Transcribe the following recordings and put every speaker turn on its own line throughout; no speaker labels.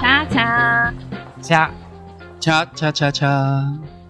恰恰
恰。恰恰恰恰，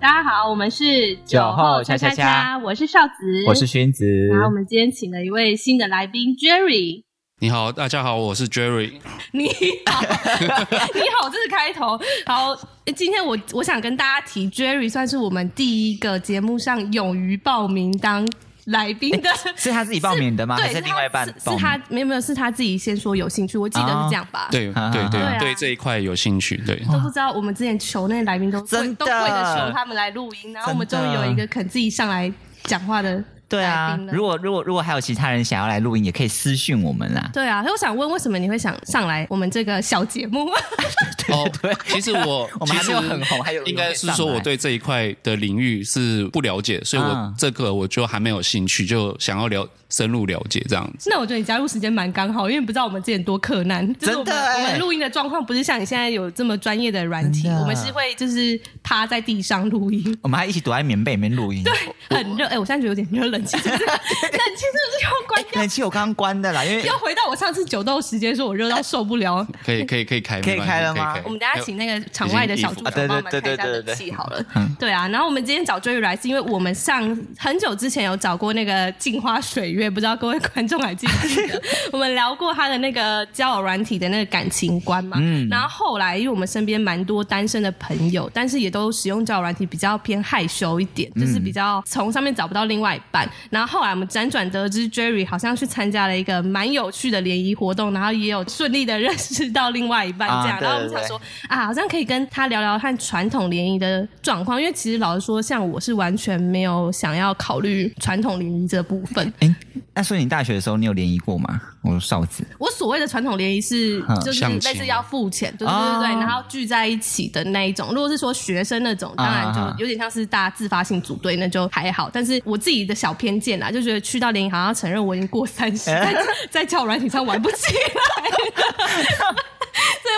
大家好，我们是
酒后恰恰恰，
我是少子，
我是薰子。
然后我们今天请了一位新的来宾 Jerry。
你好，大家好，我是 Jerry。
你好，你好，这是开头。好，今天我我想跟大家提，Jerry 算是我们第一个节目上勇于报名当来宾的，
是他自己报名的吗？
对，
还是另外一半？
是他没有没有，是他自己先说有兴趣，我记得是这样吧？
对对对对，这一块有兴趣，对。
都不知道我们之前求那些来宾都
真的
都跪着求他们来录音，然后我们终于有一个肯自己上来讲话的。
对啊，如果如果如果还有其他人想要来录音，也可以私讯我们啦。
对啊，所以我想问，为什么你会想上来我们这个小节目？
哦，对，其实我
我们还没有很红，还有
应该是说我对这一块的领域是不了解，所以我这个我就还没有兴趣，就想要了深入了解这样子。
那我觉得你加入时间蛮刚好，因为不知道我们之前多克难，
真的，
我们录音的状况不是像你现在有这么专业的软体，我们是会就是趴在地上录音，
我们还一起躲在棉被里面录音，
对，很热。哎，我现在觉得有点热，冷气冷气是 不是要关掉？
冷气我刚刚关的啦，因为
又回到我上次酒豆时间，说我热到受不了。
可以可以可以开，
可以开了吗？
我们等下请那个场外的小助手帮我们开一下冷气好了。对啊，然后我们今天找 Jerry 来，是因为我们上很久之前有找过那个镜花水月，不知道各位 观众还记不记得？我们聊过他的那个交友软体的那个感情观嘛。嗯。然后后来，因为我们身边蛮多单身的朋友，但是也都使用交友软体比较偏害羞一点，就是比较从上面找不到另外一半。然后后来我们。辗转得知，Jerry 好像去参加了一个蛮有趣的联谊活动，然后也有顺利的认识到另外一半，这样。啊、然后我们想说，啊，好像可以跟他聊聊看传统联谊的状况，因为其实老实说，像我是完全没有想要考虑传统联谊这部分。
哎，那所以你大学的时候，你有联谊过吗？我说少子，
我所谓的传统联谊是就是类似要付钱，对对对对，然后聚在一起的那一种。如果是说学生那种，当然就有点像是大家自发性组队，那就还好。但是我自己的小偏见啦，就觉得去到联谊好像要承认我已经过三十，在在交友软体上玩不起来。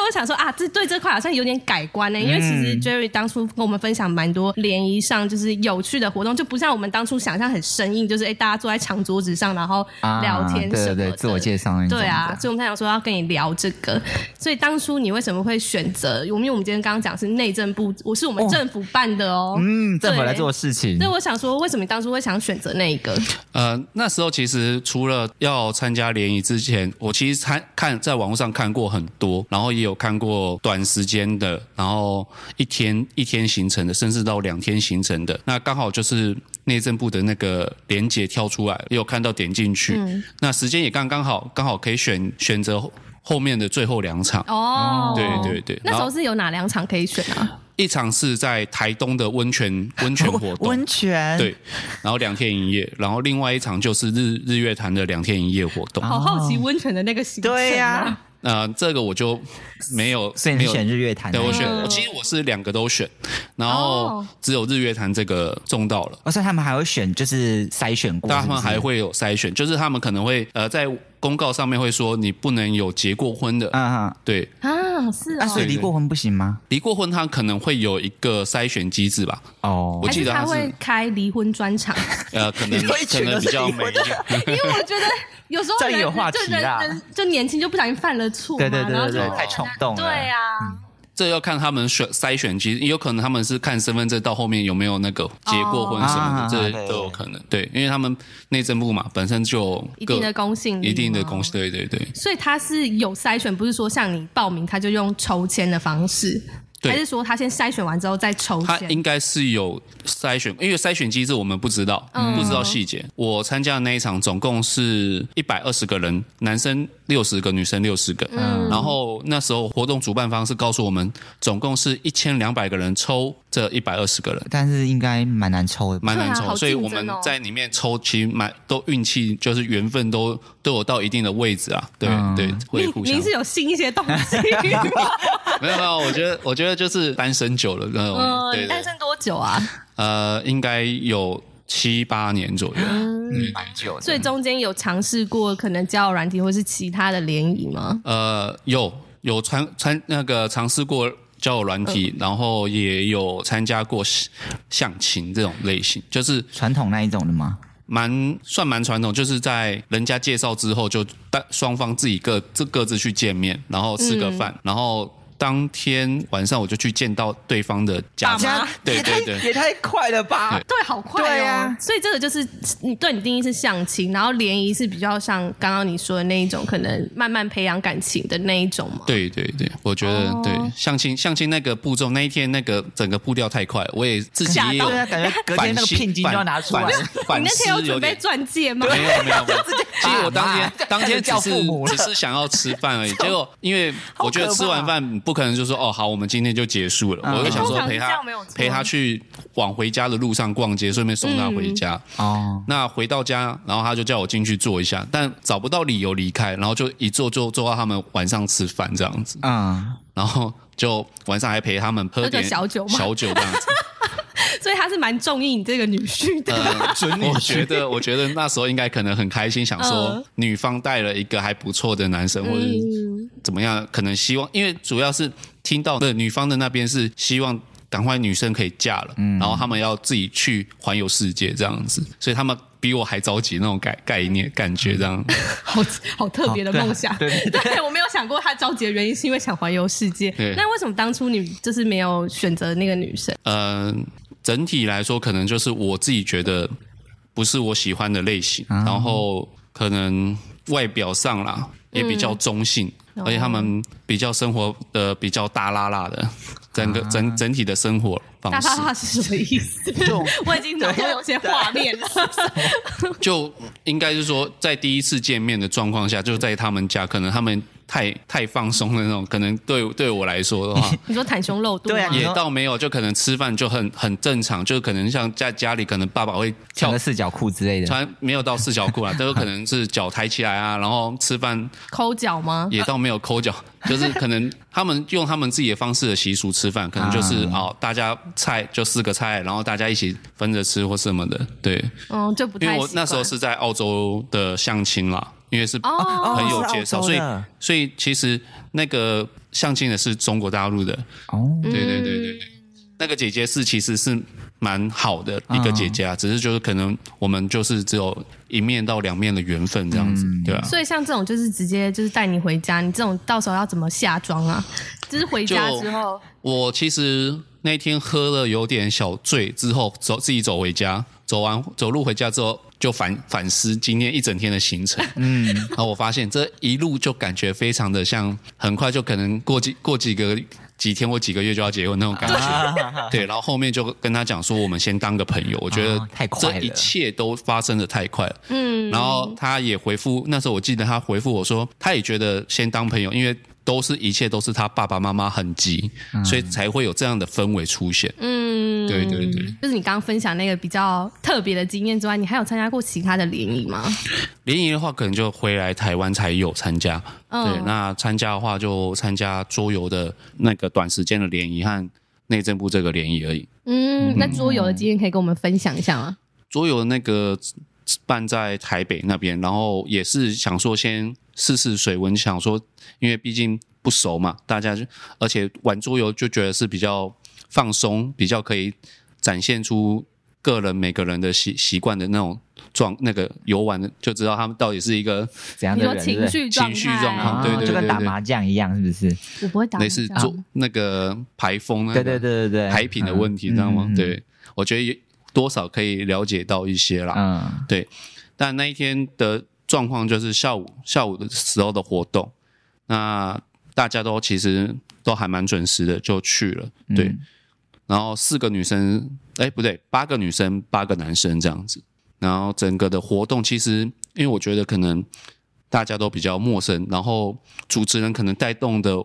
我想说啊，这对这块好像有点改观呢、欸，因为其实 Jerry 当初跟我们分享蛮多联谊上就是有趣的活动，就不像我们当初想象很生硬，就是哎、欸、大家坐在长桌子上然后聊天什么的，啊、对对对，自我介绍那种。对啊，所以我们才想说要跟你聊这个。所以当初你为什么会选择？因为我们今天刚刚讲是内政部，我是我们政府办的哦。
嗯，政府来做事情。
所以我想说，为什么你当初会想选择那一个？
呃，那时候其实除了要参加联谊之前，我其实参看在网络上看过很多，然后也有看过短时间的，然后一天一天形成的，甚至到两天形成的。那刚好就是内政部的那个连结跳出来，也有看到点进去。嗯、那时间也刚刚好，刚好可以选选择后面的最后两场。哦，对对对。
那时候是有哪两场可以选啊？
一场是在台东的温泉温泉活动，
温泉
对，然后两天一夜，然后另外一场就是日日月潭的两天一夜活动。
好好奇温泉的那个行程。
对呀。
呃，这个我就没有，
所以你选日月潭。
对，我选，我其实我是两个都选，然后只有日月潭这个中到了。
而且他们还会选，就是筛选过，
他们还会有筛选，就是他们可能会呃在公告上面会说你不能有结过婚的，啊，对。
啊，是
啊，所以离过婚不行吗？
离过婚他可能会有一个筛选机制吧？哦，我记得
他会开离婚专场，
呃，可能 可能比较没，
因为我觉得。有时候人就人就年轻就不小心犯了错，
对对对对，太冲动了。
对啊，
这要看他们选筛选，其实有可能他们是看身份证到后面有没有那个结过婚什么的，这都有可能。对，因为他们内政部嘛，本身就
一定的公信力，
一定的公信，对对对。
所以他是有筛选，不是说像你报名他就用抽签的方式。还是说他先筛选完之后再抽签？
他应该是有筛选，因为筛选机制我们不知道，嗯、不知道细节。我参加的那一场总共是一百二十个人，男生六十个，女生六十个。嗯，然后那时候活动主办方是告诉我们，总共是一千两百个人抽这一百二十个人，
但是应该蛮难抽的，
蛮难抽。所以我们在里面抽，其实蛮都运气，就是缘分都都有到一定的位置啊。对、嗯、对，会互相。
您是有信一些东西？
没有没有，我觉得我觉得就是单身久了那种。嗯，对对对，
单身多久啊？
呃，应该有七八年左右，嗯，蛮久的。
所以中间有尝试过可能交友软体或是其他的联谊吗？
呃，有有参参那个尝试过。交友软体，然后也有参加过相亲这种类型，就是
传统那一种的吗？
蛮算蛮传统，就是在人家介绍之后，就单双方自己各自各自去见面，然后吃个饭，嗯、然后。当天晚上我就去见到对方的家长，对对对，
也太快了吧？
对，好快哦。对啊，所以这个就是你对你定义是相亲，然后联谊是比较像刚刚你说的那一种，可能慢慢培养感情的那一种嘛。
对对对，我觉得对。相亲相亲那个步骤，那一天那个整个步调太快，我也自己也有
感觉隔天那个聘金就要拿出来。
你那天有准备钻戒吗？
没有没有，其实我当天 当天只是只是想要吃饭而已，结果因为我觉得吃完饭不。可能就说哦好，我们今天就结束了。嗯、我就想说陪他陪他去往回家的路上逛街，顺便送他回家。哦、嗯，那回到家，然后他就叫我进去坐一下，但找不到理由离开，然后就一坐就坐到他们晚上吃饭这样子。嗯，然后就晚上还陪他们喝点小酒，小酒这样子。
所以他是蛮中意你这个女婿的。
呃、我觉得，我觉得那时候应该可能很开心，想说女方带了一个还不错的男生，或者怎么样，可能希望，因为主要是听到的女方的那边是希望赶快女生可以嫁了，然后他们要自己去环游世界这样子，所以他们比我还着急那种概概念感觉这样。
好好特别的梦想，对 对，对，我没有想过他着急的原因是因为想环游世界。对，那为什么当初你就是没有选择那个女生？嗯。
整体来说，可能就是我自己觉得不是我喜欢的类型，嗯、然后可能外表上啦也比较中性，嗯、而且他们比较生活的比较大拉拉的，整个整整体的生活方式。
是什么意思？就 我已经脑中有些画面了。
就应该是说，在第一次见面的状况下，就在他们家，可能他们。太太放松的那种，可能对对我来说的话，
你说袒胸露肚，
对啊，
也倒没有，就可能吃饭就很很正常，就可能像在家里，可能爸爸会
跳个四角裤之类的，
穿没有到四角裤啊，都有可能是脚抬起来啊，然后吃饭
抠脚吗？
也倒没有抠脚，就是可能他们用他们自己的方式的习俗吃饭，可能就是哦，大家菜就四个菜，然后大家一起分着吃或什么的，对，
嗯，就不太，
因为我那时候是在澳洲的相亲啦。因为是朋友介绍，所以所以其实那个相亲的是中国大陆的。哦，对对对对对，那个姐姐是其实是蛮好的一个姐姐啊，只是就是可能我们就是只有一面到两面的缘分这样子，对啊。
所以像这种就是直接就是带你回家，你这种到时候要怎么下妆啊？就是回家之后，
我其实那天喝了有点小醉之后，走自己走回家，走完走路回家之后。就反反思今天一整天的行程，嗯，然后我发现这一路就感觉非常的像，很快就可能过几过几个几天或几个月就要结婚那种感觉，啊、对。然后后面就跟他讲说，我们先当个朋友。我觉得太快了，这一切都发生的太快了，嗯。然后他也回复，那时候我记得他回复我说，他也觉得先当朋友，因为。都是一切都是他爸爸妈妈很急，嗯、所以才会有这样的氛围出现。嗯，对对对，
就是你刚刚分享那个比较特别的经验之外，你还有参加过其他的联谊吗？
联谊的话，可能就回来台湾才有参加。嗯、对，那参加的话就参加桌游的那个短时间的联谊和内政部这个联谊而已。
嗯，那桌游的经验可以跟我们分享一下吗？
桌游的那个办在台北那边，然后也是想说先。试试水温，想说，因为毕竟不熟嘛，大家就而且玩桌游就觉得是比较放松，比较可以展现出个人每个人的习习惯的那种状，那个游玩的就知道他们到底是一个
怎样的人，
情绪
情绪状况，对对对，
就跟打麻将一样，是不是？
我不会打麻将，
类似做那个牌风，
对对对对对，
牌品的问题，知道吗？对，我觉得多少可以了解到一些啦，嗯，对，但那一天的。状况就是下午下午的时候的活动，那大家都其实都还蛮准时的就去了，对。嗯、然后四个女生，哎，不对，八个女生，八个男生这样子。然后整个的活动其实，因为我觉得可能大家都比较陌生，然后主持人可能带动的。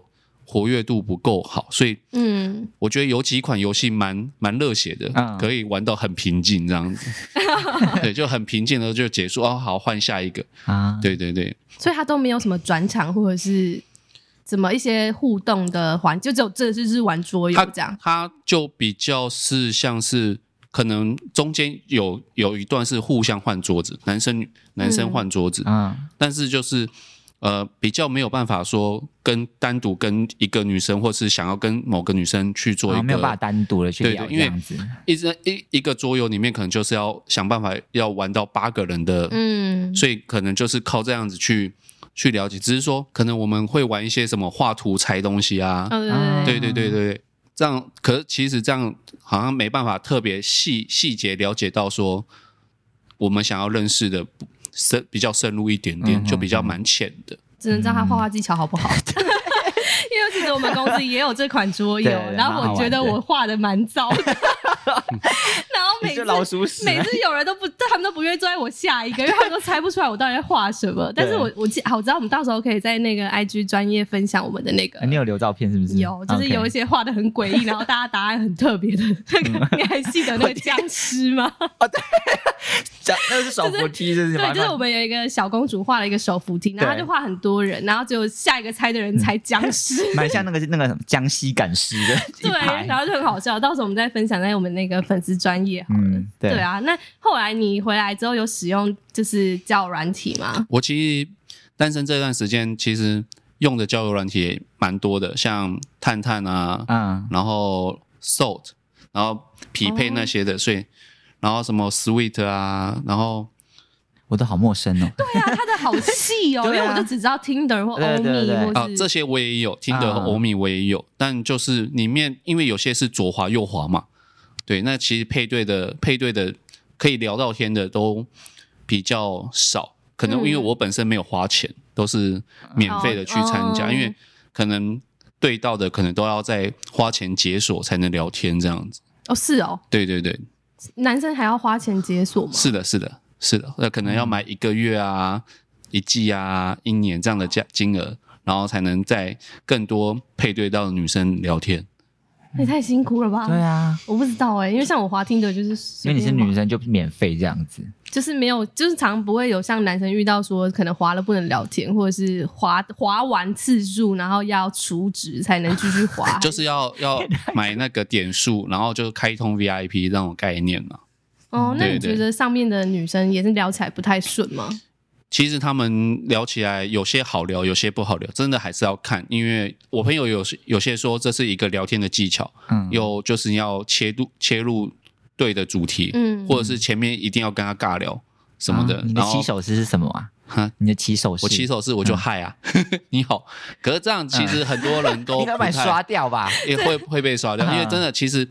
活跃度不够好，所以嗯，我觉得有几款游戏蛮蛮热血的，嗯、可以玩到很平静这样子，对，就很平静的就结束哦，好，换下一个。啊，对对对，
所以它都没有什么转场或者是怎么一些互动的环，就只有这就是玩桌游这样，
它就比较是像是可能中间有有一段是互相换桌子，男生男生换桌子，嗯，但是就是。呃，比较没有办法说跟单独跟一个女生，或是想要跟某个女生去做一个，
哦、没有办法单独的去聊这样子。
因为一一一个桌游里面，可能就是要想办法要玩到八个人的，嗯，所以可能就是靠这样子去去了解。只是说，可能我们会玩一些什么画图、猜东西啊，哦、对对对对对，这样。可是其实这样好像没办法特别细细节了解到说，我们想要认识的。深比较深入一点点，就比较蛮浅的，
只能知道他画画技巧好不好。因为其实我们公司也有这款桌 游，然后我觉得我画的蛮糟的。每次老鼠屎每次有人都不，他们都不愿意坐在我下一个，因为他们都猜不出来我到底在画什么。但是我我记好，我知道我们到时候可以在那个 IG 专业分享我们的那个。
你有留照片是不是？
有，就是有一些画的很诡异，然后大家答案很特别的那个，你还记得那个僵尸吗？哦，对，
僵那个是手扶梯，是
对，就是我们有一个小公主画了一个手扶梯，然后他就画很多人，然后只有下一个猜的人猜僵尸，
蛮像那个那个江西赶尸的。
对，然后就很好笑。到时候我们再分享在我们那个粉丝专页。嗯，对，对啊。那后来你回来之后有使用就是交友软体吗？
我其实单身这段时间，其实用的交友软体也蛮多的，像探探啊，嗯，然后 Salt，然后匹配那些的，哦、所以然后什么 Sweet 啊，然后
我都好陌生哦。
对啊，它的好细哦，啊、因为我就只知道 Tinder 或欧米，
啊，这些我也有，Tinder 和欧米我也有，嗯、但就是里面因为有些是左滑右滑嘛。对，那其实配对的配对的可以聊到天的都比较少，可能因为我本身没有花钱，嗯、都是免费的去参加，哦、因为可能对到的可能都要再花钱解锁才能聊天这样子。
哦，是哦。
对对对，
男生还要花钱解锁吗？
是的，是的，是的，那可能要买一个月啊、嗯、一季啊、一年这样的价金额，然后才能在更多配对到的女生聊天。
也太辛苦了吧？
对啊，
我不知道哎、欸，因为像我滑听的，就是
因为你是女生就免费这样子，
就是没有，就是常不会有像男生遇到说可能滑了不能聊天，或者是滑滑完次数然后要储值才能继续滑，
就是要要买那个点数，然后就开通 VIP 那种概念嘛。
哦，那你觉得上面的女生也是聊起来不太顺吗？
其实他们聊起来有些好聊，有些不好聊，真的还是要看。因为我朋友有有些说这是一个聊天的技巧，嗯，有就是要切入切入对的主题，嗯，或者是前面一定要跟他尬聊什么的。啊、
你的起手式是什么啊？哈，你的起手式，
我起手式我就嗨啊，嗯、你好。可是这样其实很多人都
应该把你刷掉吧？
也会会被刷掉，因为真的其实。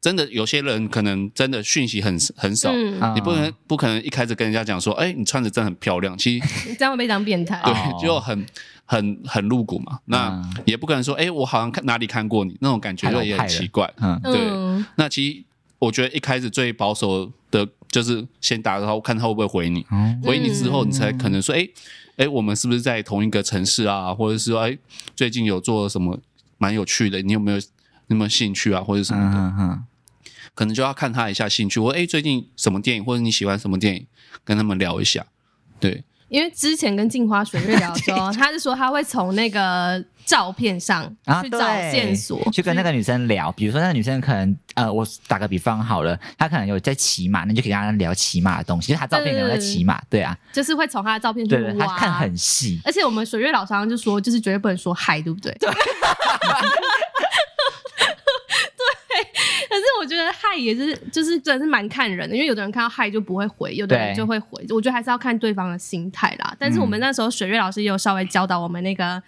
真的有些人可能真的讯息很很少，嗯、你不能不可能一开始跟人家讲说，哎、欸，你穿着真的很漂亮，其实
这样会被当变态，
对，就很很很露骨嘛。那也不可能说，哎、欸，我好像看哪里看过你，那种感觉也很奇怪。嗯，对。嗯、那其实我觉得一开始最保守的就是先打个招呼，看他会不会回你。嗯、回你之后，你才可能说，哎、欸，哎、欸，我们是不是在同一个城市啊？或者是说，哎、欸，最近有做什么蛮有趣的？你有没有那么兴趣啊？或者什么的？嗯嗯可能就要看他一下兴趣，或诶最近什么电影，或者你喜欢什么电影，跟他们聊一下。对，
因为之前跟镜花水月聊的时候，他是说他会从那个照片上去找线索，
啊、去跟那个女生聊。比如说那个女生可能呃，我打个比方好了，她可能有在骑马，那就可以跟她聊骑马的东西。就是她照片可能在骑马，对啊，
就是会从她的照片去挖，
对，她看很细。
而且我们水月老常常就说，就是绝对不能说嗨，对不对？对。可是我觉得嗨也是，就是真的是蛮看人的，因为有的人看到嗨就不会回，有的人就会回。我觉得还是要看对方的心态啦。但是我们那时候水月老师也有稍微教导我们那个，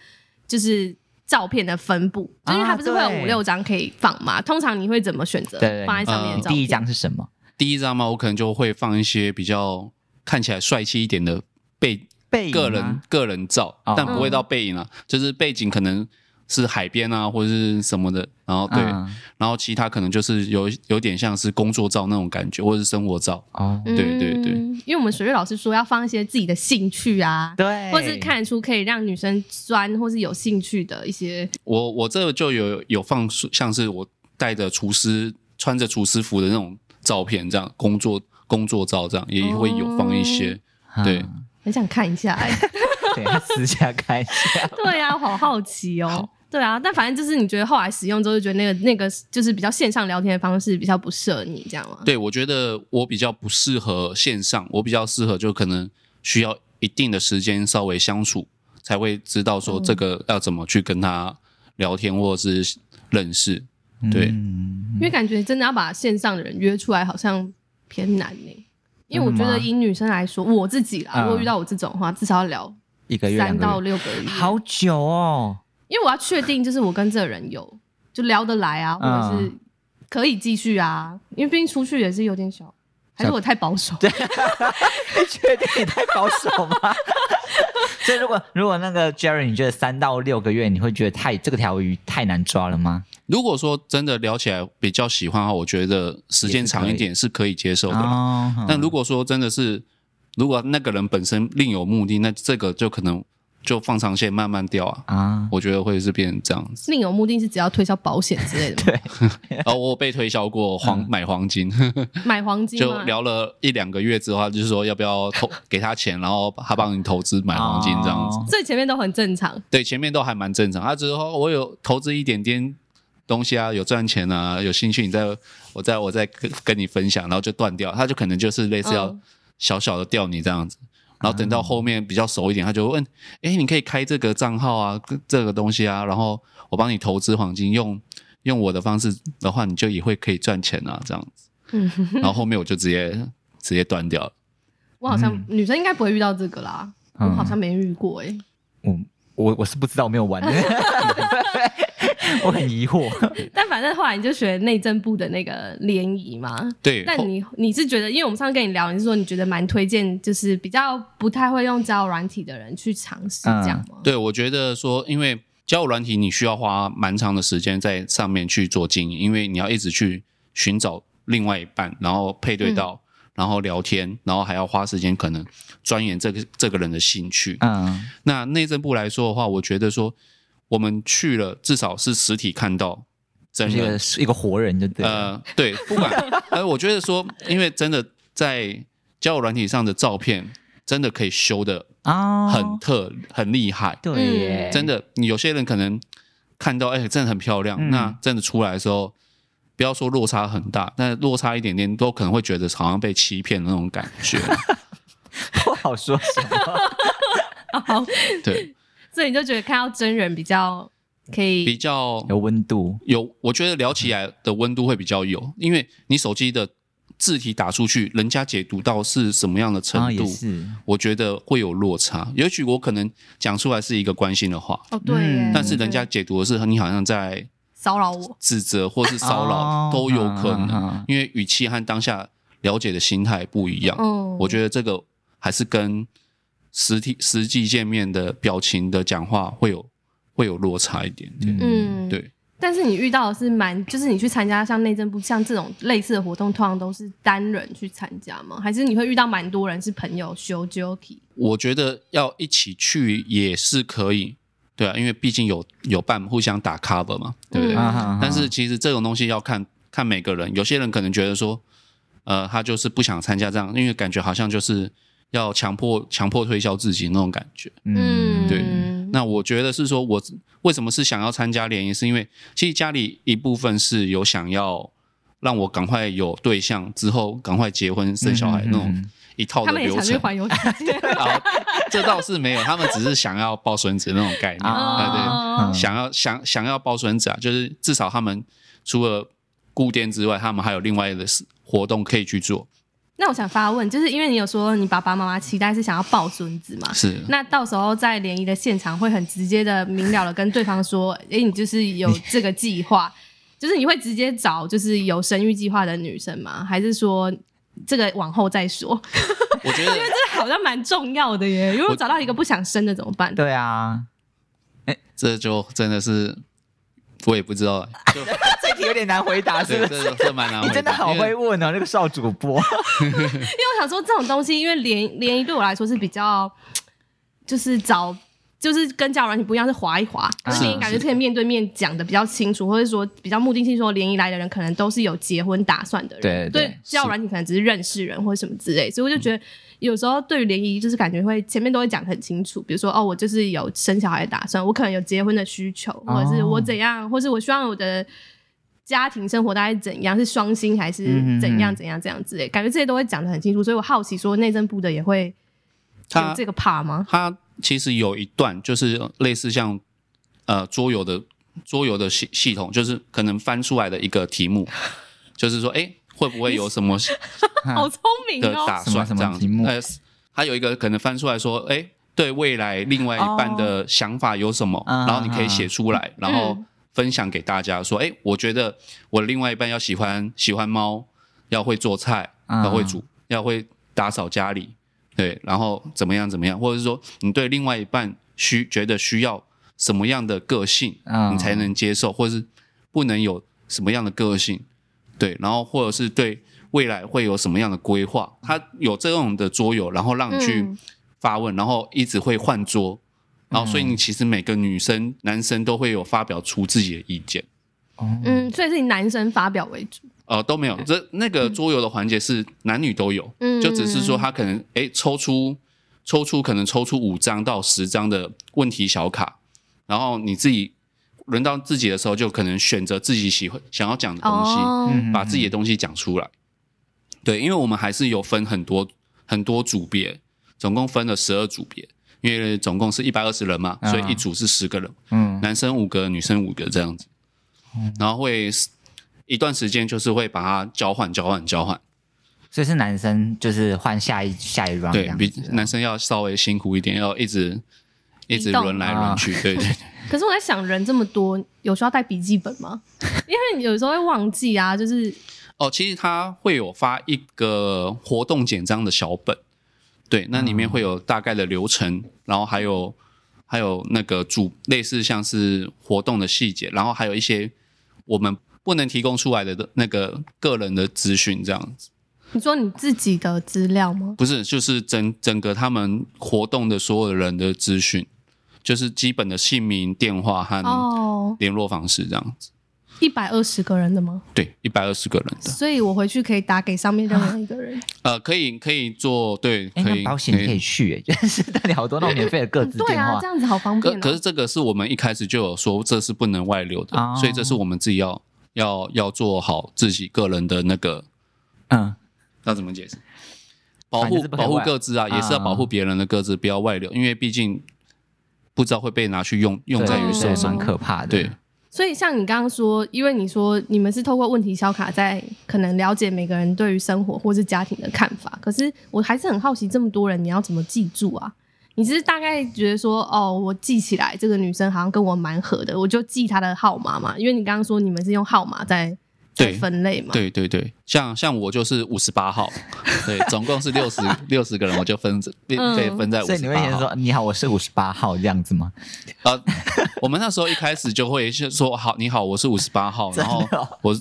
就是照片的分布，就因为它不是会有五六张可以放嘛？通常你会怎么选择放在上面的照片？
第一张是什么？
第一张嘛，我可能就会放一些比较看起来帅气一点的背背个人个人照，但不会到背影啊，就是背景可能。是海边啊，或者是什么的，然后对，嗯、然后其他可能就是有有点像是工作照那种感觉，或者是生活照。哦，对对对，
因为我们水月老师说要放一些自己的兴趣啊，
对，
或是看得出可以让女生钻或是有兴趣的一些。
我我这就有有放像是我带着厨师穿着厨师服的那种照片，这样工作工作照这样也会有放一些，哦、对，
很想看一下 哎、
私下看一下，
对呀、啊，好好奇哦。对啊，但反正就是你觉得后来使用之后，就觉得那个那个就是比较线上聊天的方式比较不适合你，这样吗？
对，我觉得我比较不适合线上，我比较适合就可能需要一定的时间稍微相处，才会知道说这个要怎么去跟他聊天或者是认识。对，
因为感觉真的要把线上的人约出来，好像偏难呢。因为我觉得以女生来说，我自己啦，如果遇到我这种的话，至少要聊
一个月、
三到六个月，
好久哦。
因为我要确定，就是我跟这个人有就聊得来啊，或者是可以继续啊。因为毕竟出去也是有点小，还是我太保守？对，
你 确定你太保守吗？所以如果如果那个 Jerry，你觉得三到六个月，你会觉得太这个条鱼太难抓了吗？
如果说真的聊起来比较喜欢的话，我觉得时间长一点是可以接受的。但如果说真的是，如果那个人本身另有目的，那这个就可能就放长线慢慢掉啊。啊，我觉得会是变成这样子。
另有目的是只要推销保险之类的。
对。哦，我被推销过黄买黄金，
买黄金
就聊了一两个月之后，就是说要不要投给他钱，然后他帮你投资买黄金这样子。
所以前面都很正常。
对，前面都还蛮正常。他只是说我有投资一点点。东西啊，有赚钱啊，有兴趣，你再我再我再跟跟你分享，然后就断掉，他就可能就是类似要小小的钓你这样子，然后等到后面比较熟一点，他就问，哎，你可以开这个账号啊，这个东西啊，然后我帮你投资黄金，用用我的方式的话，你就也会可以赚钱啊，这样子，嗯，然后后面我就直接直接断掉了。
我好像、嗯、女生应该不会遇到这个啦，我好像没遇过哎、欸，
我我我是不知道，我没有玩。我很疑惑，
但反正后来你就学内政部的那个联谊嘛。
对。
但你你是觉得，因为我们上次跟你聊，你是说你觉得蛮推荐，就是比较不太会用交友软体的人去尝试这样吗？
对，我觉得说，因为交友软体你需要花蛮长的时间在上面去做经营，因为你要一直去寻找另外一半，然后配对到，嗯、然后聊天，然后还要花时间可能钻研这个这个人的兴趣。嗯。那内政部来说的话，我觉得说。我们去了，至少是实体看到真的
是一个活人，就对。
呃，对，不管，呃，我觉得说，因为真的在交友软体上的照片，真的可以修的啊，很特，哦、很厉害。
对，
真的，你有些人可能看到，哎，真的很漂亮，嗯、那真的出来的时候，不要说落差很大，但落差一点点，都可能会觉得好像被欺骗的那种感觉。
不好说什么。
好，
对。
所以你就觉得看到真人比较可以
比较
有温度，
有我觉得聊起来的温度会比较有，因为你手机的字体打出去，人家解读到是什么样的程度，我觉得会有落差。也许我可能讲出来是一个关心的话，
哦对，
但是人家解读的是你好像在
骚扰我、
指责或是骚扰都有可能，因为语气和当下了解的心态不一样。我觉得这个还是跟。实体实际见面的表情的讲话会有会有落差一点点，嗯，对。
但是你遇到的是蛮，就是你去参加像内政部像这种类似的活动，通常都是单人去参加吗？还是你会遇到蛮多人是朋友修 joki？
我觉得要一起去也是可以，对啊，因为毕竟有有伴互相打 cover 嘛，对不对？嗯、但是其实这种东西要看看每个人，有些人可能觉得说，呃，他就是不想参加这样，因为感觉好像就是。要强迫强迫推销自己那种感觉，嗯，对。那我觉得是说，我为什么是想要参加联谊，是因为其实家里一部分是有想要让我赶快有对象之后赶快结婚生小孩那种一套的流程。他们也想去环游世界。这倒是没有，他们只是想要抱孙子那种概念，哦、对，对，想要想想要抱孙子啊，就是至少他们除了顾店之外，他们还有另外的活动可以去做。
那我想发问，就是因为你有说你爸爸妈妈期待是想要抱孙子嘛？
是。
那到时候在联谊的现场会很直接的、明了的跟对方说，哎、欸，你就是有这个计划，就是你会直接找就是有生育计划的女生吗？还是说这个往后再说？
我觉得，因为
这好像蛮重要的耶。如果找到一个不想生的怎么办？
对啊，
哎、欸，这就真的是。我也不知道，就
这题有点难回答，是不是？
这蛮难回答。
你真的好会问哦，那个少主播。
因为我想说，这种东西，因为联联谊对我来说是比较，就是找，就是跟交友软体不一样，是滑一滑。可是联谊感觉可以面对面讲的比较清楚，或者说比较目的性，说联谊来的人可能都是有结婚打算的人。
对对。对
交友软体可能只是认识人或者什么之类，所以我就觉得。有时候对于联谊，就是感觉会前面都会讲很清楚，比如说哦，我就是有生小孩的打算，我可能有结婚的需求，或者是我怎样，或是我希望我的家庭生活大概怎样，是双薪还是怎样怎样这样之类，感觉这些都会讲的很清楚。所以我好奇说，内政部的也会有这个 part 吗？
他其实有一段就是类似像呃桌游的桌游的系系统，就是可能翻出来的一个题目，就是说，哎，会不会有什么
好聪明
的打算这样子？呃，还有一个可能翻出来说，哎，对未来另外一半的想法有什么？然后你可以写出来，然后分享给大家说，哎，我觉得我的另外一半要喜欢喜欢猫，要会做菜，要会煮，要会打扫家里。对，然后怎么样怎么样，或者是说你对另外一半需觉得需要什么样的个性，你才能接受，或者是不能有什么样的个性，对，然后或者是对未来会有什么样的规划，他有这种的桌游，然后让你去发问，然后一直会换桌，然后所以你其实每个女生、男生都会有发表出自己的意见，
嗯，所以是以男生发表为主。
呃，都没有，这那个桌游的环节是男女都有，嗯，就只是说他可能诶抽出抽出可能抽出五张到十张的问题小卡，然后你自己轮到自己的时候，就可能选择自己喜欢想要讲的东西，哦，把自己的东西讲出来。对，因为我们还是有分很多很多组别，总共分了十二组别，因为总共是一百二十人嘛，所以一组是十个人，嗯，男生五个，女生五个这样子，然后会。一段时间就是会把它交换、交换、交换，
所以是男生就是换下一下一 round，
对，比男生要稍微辛苦一点，要一直一直轮来轮去，对对对。
可是我在想，人这么多，有需要带笔记本吗？因为你有时候会忘记啊，就是
哦，其实他会有发一个活动简章的小本，对，那里面会有大概的流程，然后还有还有那个主类似像是活动的细节，然后还有一些我们。不能提供出来的那个个人的资讯，这样子。
你说你自己的资料吗？
不是，就是整整个他们活动的所有人的资讯，就是基本的姓名、电话和联络方式这样子。
一百二十个人的吗？
对，一百二十个人的。
所以我回去可以打给上面任何一个人。
呃，可以，可以做，对，可以。
保险可以去，就是带你好多那种免费的个资电话。对啊，
这样子好方便。
可可是这个是我们一开始就有说，这是不能外流的，所以这是我们自己要。要要做好自己个人的那个，嗯，那怎么解释？保护保护各自啊，也是要保护别人的各自，不要外流，因为毕竟不知道会被拿去用用在于谁，
蛮可怕的。
对，
所以像你刚刚说，因为你说你们是透过问题小卡在可能了解每个人对于生活或是家庭的看法，可是我还是很好奇，这么多人你要怎么记住啊？你是大概觉得说，哦，我记起来这个女生好像跟我蛮合的，我就记她的号码嘛。因为你刚刚说你们是用号码在在分类嘛。
对对对，像像我就是五十八号，对，总共是六十 六十个人，我就分被被分在五十八号。所以你会先
说你好，我是五十八号这样子吗？
呃，我们那时候一开始就会先说好，你好，我是五十八号，然后我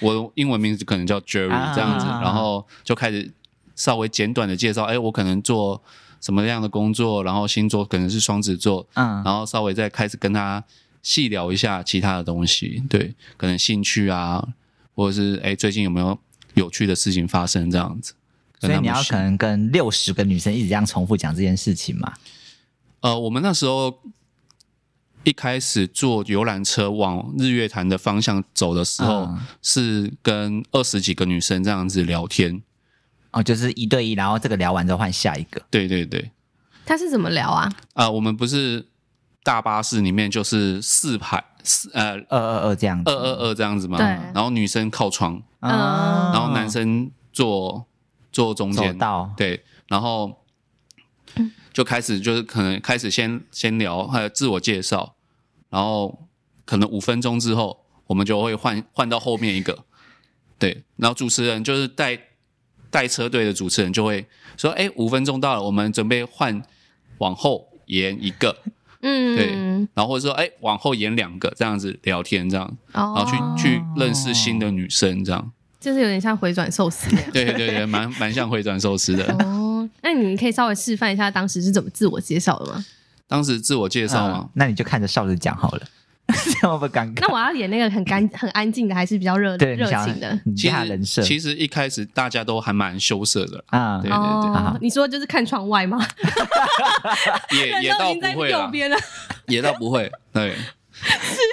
我英文名字可能叫 Jerry 这样子，然后就开始稍微简短的介绍，哎，我可能做。什么样的工作，然后星座可能是双子座，嗯，然后稍微再开始跟他细聊一下其他的东西，对，可能兴趣啊，或者是哎，最近有没有有趣的事情发生这样子。
所以你要可能跟六十个女生一直这样重复讲这件事情嘛？
呃，我们那时候一开始坐游览车往日月潭的方向走的时候，嗯、是跟二十几个女生这样子聊天。
哦，就是一对一，然后这个聊完之后换下一个。
对对对，
他是怎么聊啊？
啊、呃，我们不是大巴士里面就是四排四呃
二二二这样子，
二二二这样子嘛。
对。
然后女生靠窗，
嗯，
然后男生坐坐中间。
道
对，然后就开始就是可能开始先先聊还有自我介绍，然后可能五分钟之后我们就会换换到后面一个，对，然后主持人就是带。带车队的主持人就会说：“哎，五分钟到了，我们准备换往后延一个，嗯，对，然后或者说，哎，往后延两个，这样子聊天，这样，哦、然后去去认识新的女生，这样，
就是有点像回转寿司，
对对对，蛮蛮像回转寿司的。
哦，那你可以稍微示范一下当时是怎么自我介绍的吗？
当时自我介绍吗？
嗯、那你就看着哨子讲好了。” 这么不尴尬？
那我要演那个很干、很安静的，还是比较热热情的？
其他人设其实一开始大家都还蛮羞涩的啊。对对对，
你说就是看窗外吗？
也也倒不会了，也倒不会。对，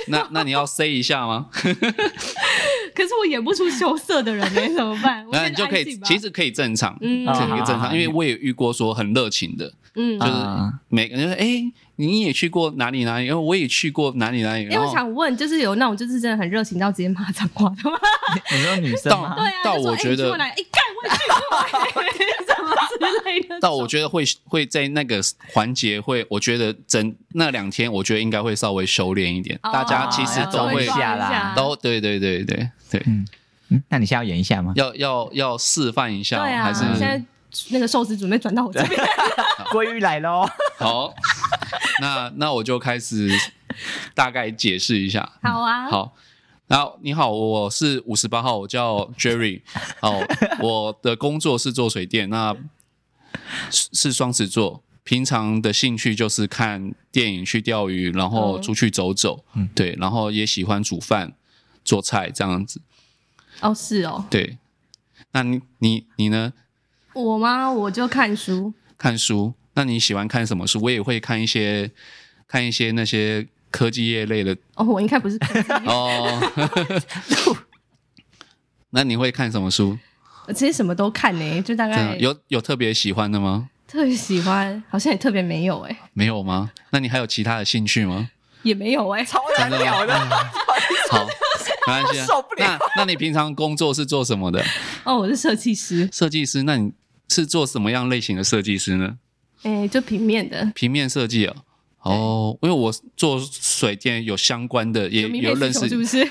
那那你要 say 一下吗？
可可是我演不出羞涩的人，哎，怎么办？
那你就可以，其实可以正常，嗯，可以正常，因为我也遇过说很热情的，嗯，就是每个人说，哎。你也去过哪里哪里？因为我也去过哪里哪里。因为
我想问，就是有那种就是真的很热情到直接骂脏话的吗？
你说女生吗？
对啊，到我觉得，哎，干我去过，什么之类的。
到我觉得会会在那个环节会，我觉得整那两天，我觉得应该会稍微收敛一点。大家其实都会
下啦，
都对对对对对。
嗯嗯，那你现在要演一下吗？
要要要示范一下，还是
现在那个寿司准备转到我这边？
鲑鱼来喽！
好。那那我就开始大概解释一下。
好啊，
好。然后你好，我是五十八号，我叫 Jerry。哦，我的工作是做水电，那是双子座。平常的兴趣就是看电影、去钓鱼，然后出去走走。嗯，对，然后也喜欢煮饭、做菜这样子。
哦，是哦。
对，那你你你呢？
我吗？我就看书。
看书。那你喜欢看什么书？我也会看一些，看一些那些科技业类的。
哦，我应该不是科技。
哦。那你会看什么书？
我其实什么都看呢、欸，就大概
有有特别喜欢的吗？
特别喜欢，好像也特别没有哎、欸。
没有吗？那你还有其他的兴趣吗？
也没有哎、欸，
超难聊的。
好，没关系。受不了。那那你平常工作是做什么的？
哦，我是设计师。
设计师？那你是做什么样类型的设计师呢？
哎，就平面的
平面设计哦。哦，因为我做水电有相关的，也有认识，
是不是？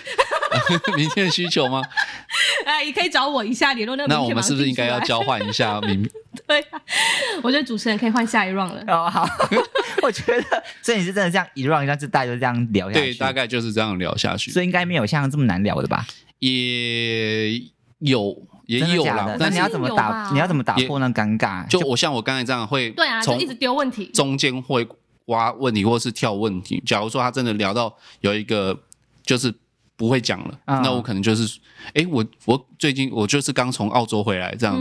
明天的需求吗？
哎，也可以找我一下联络那个。
那我们是不是应该要交换一下名？
对啊，我觉得主持人可以换下一 round 了。哦，
好。我觉得，所以你是真的这样一 round 一 round 就大家就这样聊下去？
对，大概就是这样聊下去。
所以应该没有像这么难聊的吧？
也有。也有啦，
那你要怎么打？你要怎么打破那尴尬？
就我像我刚才这样会，
对啊，就一直丢问题，
中间会挖问题或是跳问题。假如说他真的聊到有一个就是不会讲了，那我可能就是，哎，我我最近我就是刚从澳洲回来，这样，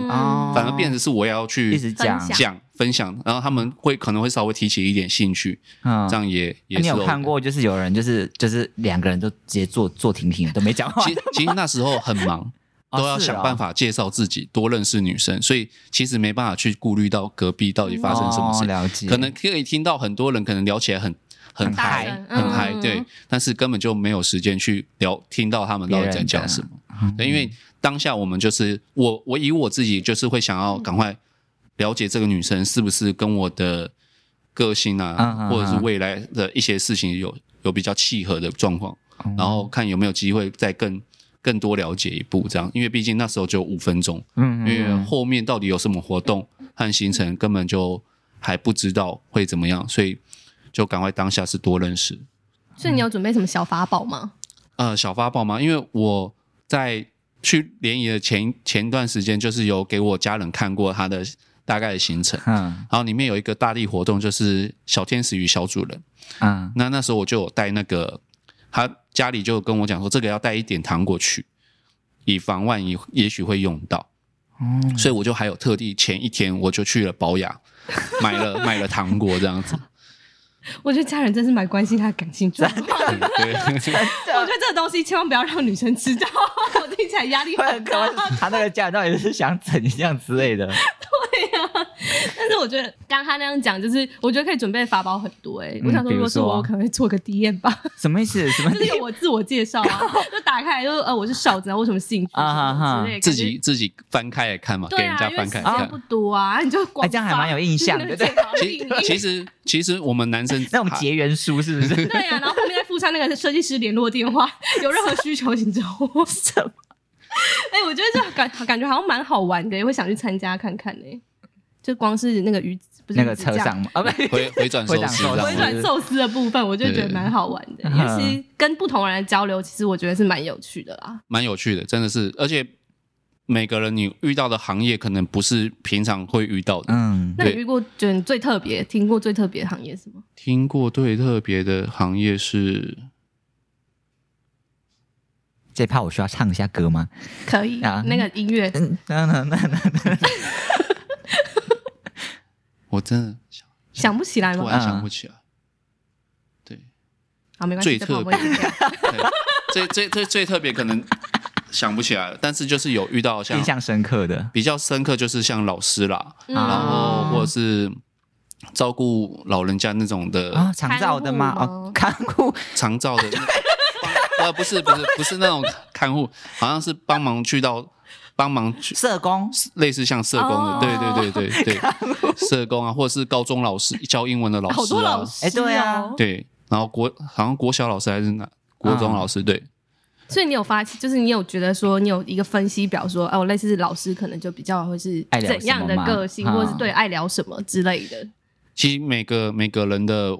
反而变成是我要去
一直讲
讲分享，然后他们会可能会稍微提起一点兴趣，这样也也。
你有看过就是有人就是就是两个人都直接坐坐停停都没讲话。
其实其实那时候很忙。都要想办法介绍自己，多认识女生，所以其实没办法去顾虑到隔壁到底发生什么事。
了解，
可能可以听到很多人可能聊起来很很嗨，很嗨，对，但是根本就没有时间去聊，听到他们到底在讲什么。对，因为当下我们就是我，我以我自己就是会想要赶快了解这个女生是不是跟我的个性啊，或者是未来的一些事情有有比较契合的状况，然后看有没有机会再更。更多了解一步，这样，因为毕竟那时候就五分钟，嗯，嗯，因为后面到底有什么活动和行程，根本就还不知道会怎么样，所以就赶快当下是多认识。
所以你有准备什么小法宝吗？
呃，小法宝吗？因为我在去联谊的前前段时间，就是有给我家人看过他的大概的行程，嗯，然后里面有一个大力活动，就是小天使与小主人，嗯，那那时候我就有带那个。他家里就跟我讲说，这个要带一点糖果去，以防万一，也许会用到。嗯，所以我就还有特地前一天我就去了保雅，买了 买了糖果这样子。
我觉得家人真是蛮关心他的感情状况的。我觉得这个东西千万不要让女生知道，我听起来压力很大。
他那个家人到底是想怎样之类的？
对呀，但是我觉得刚刚他那样讲，就是我觉得可以准备法宝很多哎。我想说，如果是我，我可能会做个 DM 吧。
什么意思？什么？
就是有我自我介绍啊，就打开来就呃，我是少子啊，为什么兴趣啊之类，
自己自己翻开来看嘛，给人家翻开看。
不多啊，你就
哎，这样还蛮有印象的。对，
其其实其实我们男生
那种结缘书是不是？
对呀，然后后面再附上那个设计师联络电话，有任何需求请找我。什么？哎，我觉得这感感觉好像蛮好玩的，也会想去参加看看呢。就光是那个鱼，不是
那个车上吗？啊，不，
回回转寿司，
回转寿司的部分，我就觉得蛮好玩的。尤其跟不同人交流，其实我觉得是蛮有趣的啦。
蛮有趣的，真的是，而且每个人你遇到的行业，可能不是平常会遇到的。嗯，
那你遇过觉得最特别、听过最特别的行业是什么？
听过最特别的行业是，
这怕我需要唱一下歌吗？
可以啊，那个音乐。那那那那。
我真的想
想不起来吗？
突然想不起来。对，
好，没关系。
最特别，最最最最特别，可能想不起来了，但是就是有遇到像
印象深刻的，
比较深刻就是像老师啦，
嗯
然后或者是照顾老人家那种的
啊，长照的
吗
哦，看护
长照的，呃，不是不是不是那种看护，好像是帮忙去到帮忙去
社工，
类似像社工的，
哦。
对对对对 对，社工啊，或者是高中老师教英文的老
好多
师啊，
老
师、对啊。
对，然后国好像国小老师还是哪国中老师，对，
所以你有发，就是你有觉得说，你有一个分析表说，哦，类似老师可能就比较会是怎样的个性，或者是对爱聊什么之类的。
其实每个每个人的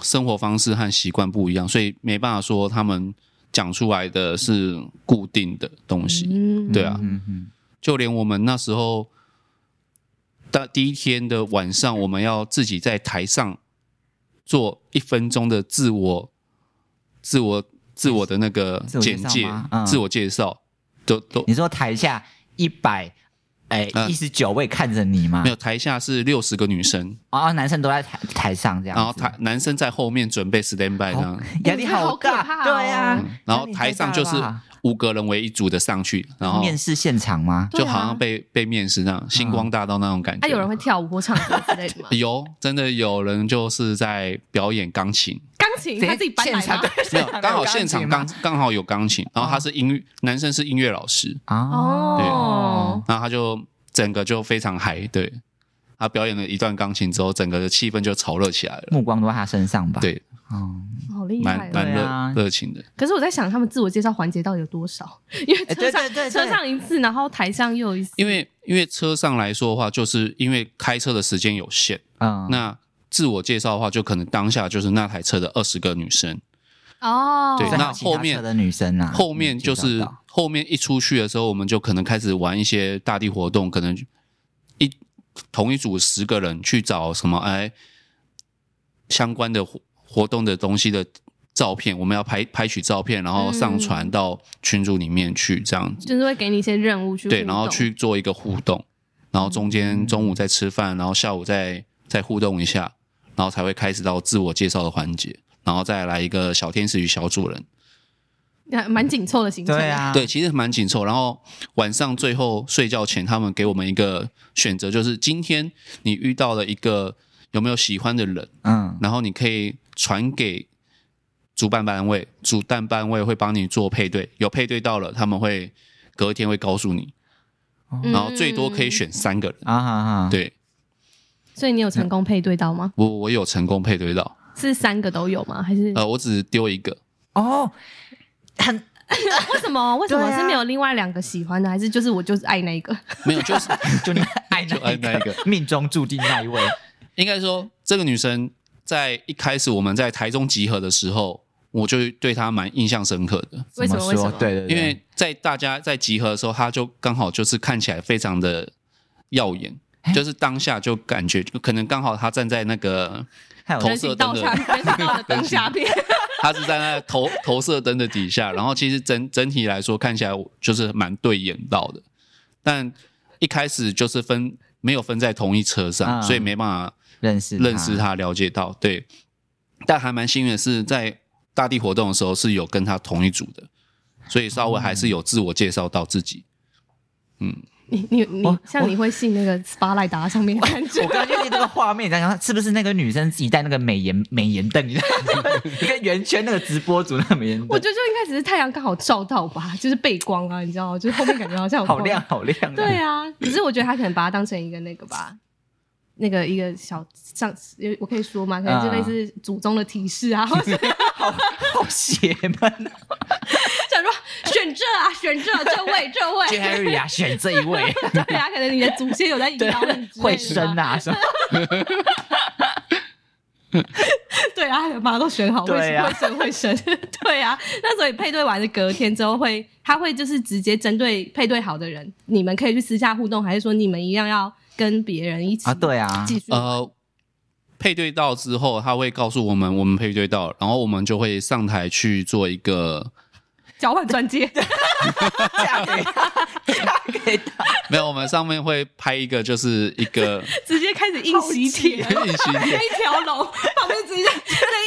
生活方式和习惯不一样，所以没办法说他们讲出来的是固定的东西。
嗯，
对啊，
嗯嗯，
就连我们那时候的第一天的晚上，我们要自己在台上做一分钟的自我、自我、自我的那
个简介
自我介绍，都都
你说台下一百哎
呃
一十九位看着你吗？
没有。台下是六十个女生，
哦，男生都在台台上这样，
然后台男生在后面准备 stand by 这样。
压力好大，
好哦
对呀、
嗯然后台上就是五个人为一组的上去，然后
面试现场吗？
就好像被、被面试那样，星光大道那种感觉。
啊，有人会跳舞或唱歌之类的吗？
有真的有人就是在表演钢琴，
钢琴？他自己搬来的？
没有刚好现场刚刚好有钢琴，然后他是音乐男生是音乐老师，
哦，
然后他就整个就非常嗨，对，他表演了一段钢琴之后，整个的气氛就炒热起来了，
目光都在他身上吧？，
对，
哦，
好厉害哦！
蛮蛮
热啊
热情的。
可是我在想，他们自我介绍环节到底有多少？因为
哎
车上
对对对对
车上一次，然后台上又一次。
因为因为车上来说的话，就是因为开车的时间有限，
嗯，
那自我介绍的话，就可能当下就是那台车的二十个女生，
哦，
对那后面
的女生啊，
后面就是后面一出去的时候，我们就可能开始玩一些大地活动，可能一同一组十个人去找什么哎相关的活活动的东西的照片，我们要拍拍取照片，然后上传到群组里面去，这样子。
就是会给你一些任务去对，
然后去做一个互动，然后中间中午在吃饭，然后下午再再互动一下，然后才会开始到自我介绍的环节，然后再来一个小天使与小主人。
还蛮紧凑的行程。
对，啊，
对，其实蛮紧凑。然后晚上最后睡觉前，他们给我们一个选择，就是今天你遇到了一个有没有喜欢的人，
嗯，
然后你可以传给主办单位，主办单位会帮你做配对，有配对到了，他们会隔一天会告诉你，
嗯
然后最多可以选三个人。
啊哈哈，
对
所以你有成功配对到吗？
我，我有成功配对到，
是三个都有吗？还是
呃，我只丢一个，
哦，很
为什么？为什
么
是没有另外两个喜欢的？还是就是我就是爱那一个？
没有，就是
就你 爱
就爱那一个
命中注定那一位，
应该说这个女生在一开始我们在台中集合的时候，我就对她蛮印象深刻的，
为什么？
怎
为什么？
说对对对，
因为在大家在集合的时候，她就刚好就是看起来非常的耀眼，就是当下就感觉就可能刚好她站在那
个
投
人行道下，人行道的灯下边。
她 是在那投投射灯的底下，然后其实整整体来说看起来就是蛮对眼到的，但一开始就是分没有分在同一车上，
嗯
所以没办法。
认识
认识他，了解到对，但还蛮幸运的是，在大地活动的时候是有跟他同一组的，所以稍微还是有自我介绍到自己。嗯，
你你你，像你会信那个 spotlight 打在上面的感觉
我。刚刚就记这个画面，你在想是不是那个女生自己带那个美颜美颜灯？你知道吗一个圆圈那个直播主那个美颜灯，
我觉得就应该只是太阳刚好照到吧，就是背光啊，你知道吗？就是后面感觉好像有
好亮。好亮。
对啊，可是我觉得他可能把它当成一个那个吧，那个一个小上，我可以说嘛，可能就类似祖宗的提示啊，或 者
好好邪门哦
想说选这啊，选这，这位，这位
，，Jerry 啊，选这一位，
对啊，可能你的祖先有在引导你
会生啊什么？
对啊，把它都选好，
会
会生会生，对啊。那所以配对完的隔天之后会，他会就是直接针对配对好的人，你们可以去私下互动，还是说你们一样要跟别人一起
啊，对啊，
继续？
呃，配对到之后，他会告诉我们我们配对到，然后我们就会上台去做一个
交换钻戒，
嫁给他，嫁给他，
没有，我们上面会拍一个就是一个
直接开始印喜帖，
印喜帖。
一条龙旁边直接在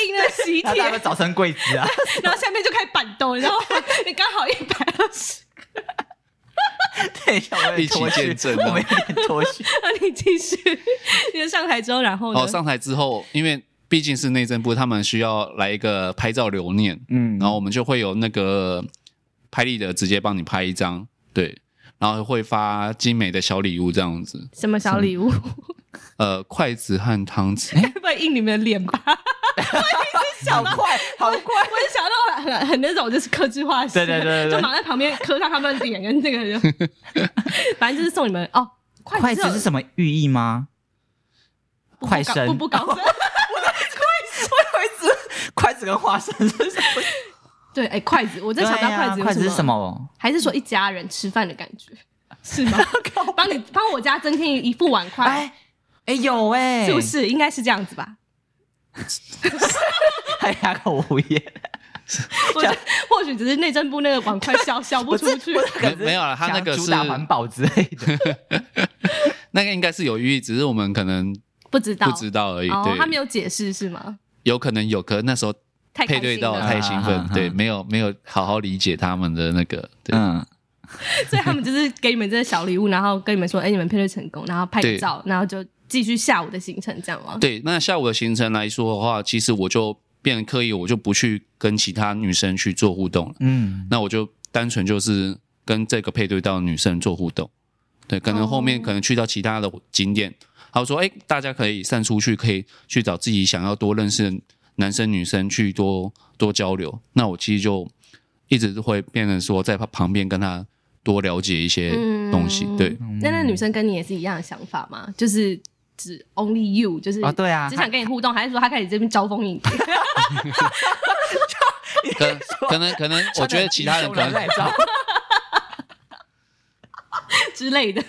印那个喜帖，
早生贵子啊，
然后下面就开始板凳，然后你刚好一百二十。
等一下，我
一起见证，
我们有点脱序。
那你继续，你上台之后，然后呢？
哦，上台之后，因为毕竟是内政部，他们需要来一个拍照留念，嗯，然后我们就会有那个拍立得直接帮你拍一张，对，然后会发精美的小礼物这样子。
什么小礼物？
呃，筷子和汤匙。
会不会印你们的脸吧？
小快，好快！
我就想到很很那种就是客制化式，
对对对对，
就马在旁边磕上他们的脸跟这个人，反正就是送你们哦。
筷子是什么寓意吗？快生，
步步高升。筷
子，筷子，筷子跟花生是什么？
对，哎，筷子，我在想到筷子，
筷子是什么？
还是说一家人吃饭的感觉？是吗？帮你帮我家增添一副碗筷。哎，
哎有哎，
是不是？应该是这样子吧。
还哑口无言，
或许只是内政部那个碗筷消 消不出去，
没有了。他那个是
主打环保之类的，
那个应该是有寓意，只是我们可能
不知道，
不知道而已。对，
他没有解释是吗？
有可能有，可能那时候配对到太兴奋，对，没有没有好好理解他们的那个，对，
所以他们就是给你们这个小礼物，然后跟你们说，哎，你们配对成功，然后拍个照，然后就。继续下午的行程，这样吗？
对，那下午的行程来说的话，其实我就变得刻意，我就不去跟其他女生去做互动了。嗯，那我就单纯就是跟这个配对到的女生做互动。对，可能后面可能去到其他的景点，他、哦、说：“哎，大家可以散出去，可以去找自己想要多认识的男生女生去多多交流。”那我其实就一直会变成说，在旁边跟他多了解一些东西。嗯、对，
那那女生跟你也是一样的想法吗？就是。是 only you，就是
啊，对啊，
只想跟你互动，还是说他开始这边招蜂引蝶？
可可能可能，我觉得其他人可能来招
之类的，